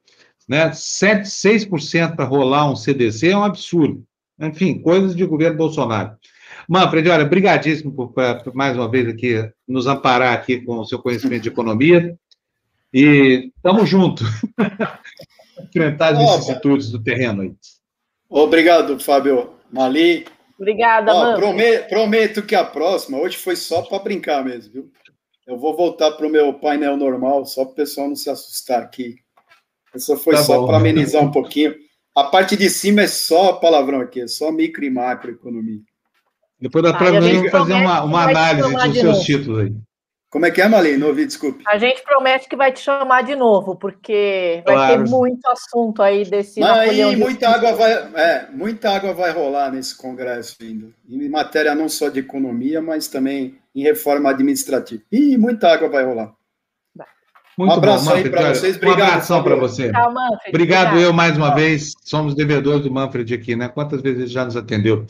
Né? 7, 6% para rolar um CDC é um absurdo. Enfim, coisas de governo Bolsonaro. Manfred, olha, brigadíssimo por, por, mais uma vez aqui nos amparar aqui com o seu conhecimento de economia. E estamos juntos. Enfrentar as vicissitudes do terreno aí. Obrigado, Fábio Mali. Obrigada, Ó, prometo, prometo, que a próxima, hoje foi só para brincar mesmo, viu? Eu vou voltar para o meu painel normal, só para o pessoal não se assustar aqui. Essa foi tá só para amenizar um pouquinho. A parte de cima é só palavrão aqui, é só micro e macroeconomia. Depois da prova, nós vamos fazer uma, uma análise dos seus novo. títulos aí. Como é que é, Malin? Não ouvi, desculpe. A gente promete que vai te chamar de novo, porque vai claro. ter muito assunto aí desse Mas aí, muita água vai, é, muita água vai rolar nesse congresso ainda. Em matéria não só de economia, mas também em reforma administrativa. E muita água vai rolar. Muito um abraço bom, aí para vocês. Obrigado. Um abração para você. Tchau, Manfred. Obrigado, Obrigado, eu mais uma Tchau. vez. Somos devedores do Manfred aqui, né? Quantas vezes ele já nos atendeu?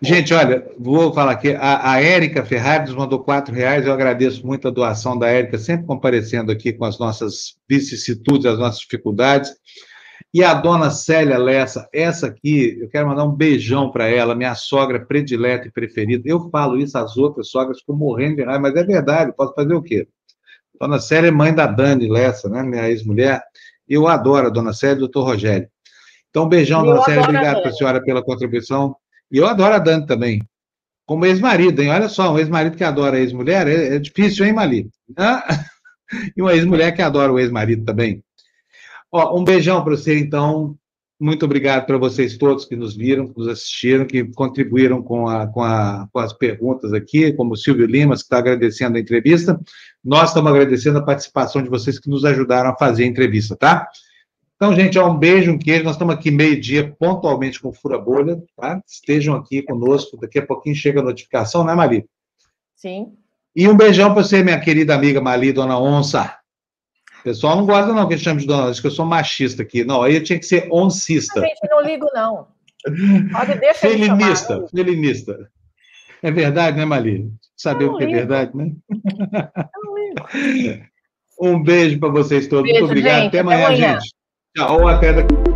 Gente, olha, vou falar aqui. A, a Érica Ferrari mandou quatro reais. Eu agradeço muito a doação da Érica, sempre comparecendo aqui com as nossas vicissitudes, as nossas dificuldades. E a dona Célia Lessa, essa aqui, eu quero mandar um beijão para ela, minha sogra predileta e preferida. Eu falo isso, as outras sogras ficam morrendo de raiva, mas é verdade, posso fazer o quê? Dona Célia é mãe da Dani Lessa, né, minha ex-mulher. Eu adoro a Dona Célia e o doutor Rogério. Então, um beijão, eu Dona Célia. Obrigado senhora pela contribuição. E eu adoro a Dani também. Como ex-marido, hein? Olha só, um ex-marido que adora ex-mulher é, é, difícil, hein, Mali? E uma ex-mulher que adora o ex-marido também. Ó, um beijão para você, então. Muito obrigado para vocês todos que nos viram, que nos assistiram, que contribuíram com, a, com, a, com as perguntas aqui, como o Silvio Limas, que está agradecendo a entrevista. Nós estamos agradecendo a participação de vocês que nos ajudaram a fazer a entrevista, tá? Então, gente, ó, um beijo, um queijo. Nós estamos aqui meio-dia, pontualmente com Fura Bolha, tá? Estejam aqui conosco. Daqui a pouquinho chega a notificação, né, Mari? Sim. E um beijão para você, minha querida amiga Mali, dona Onça. O pessoal não gosta, não, que eu chame de dona, acho que eu sou machista aqui. Não, aí eu tinha que ser oncista. Gente não ligo, não. Pode deixar Felinista, chamar, felinista. É verdade, né, Mali? Saber o que ligo. é verdade, né? um beijo para vocês todos. Beijo, Muito obrigado. Gente, até, amanhã, até amanhã, gente. Tchau, até daqui.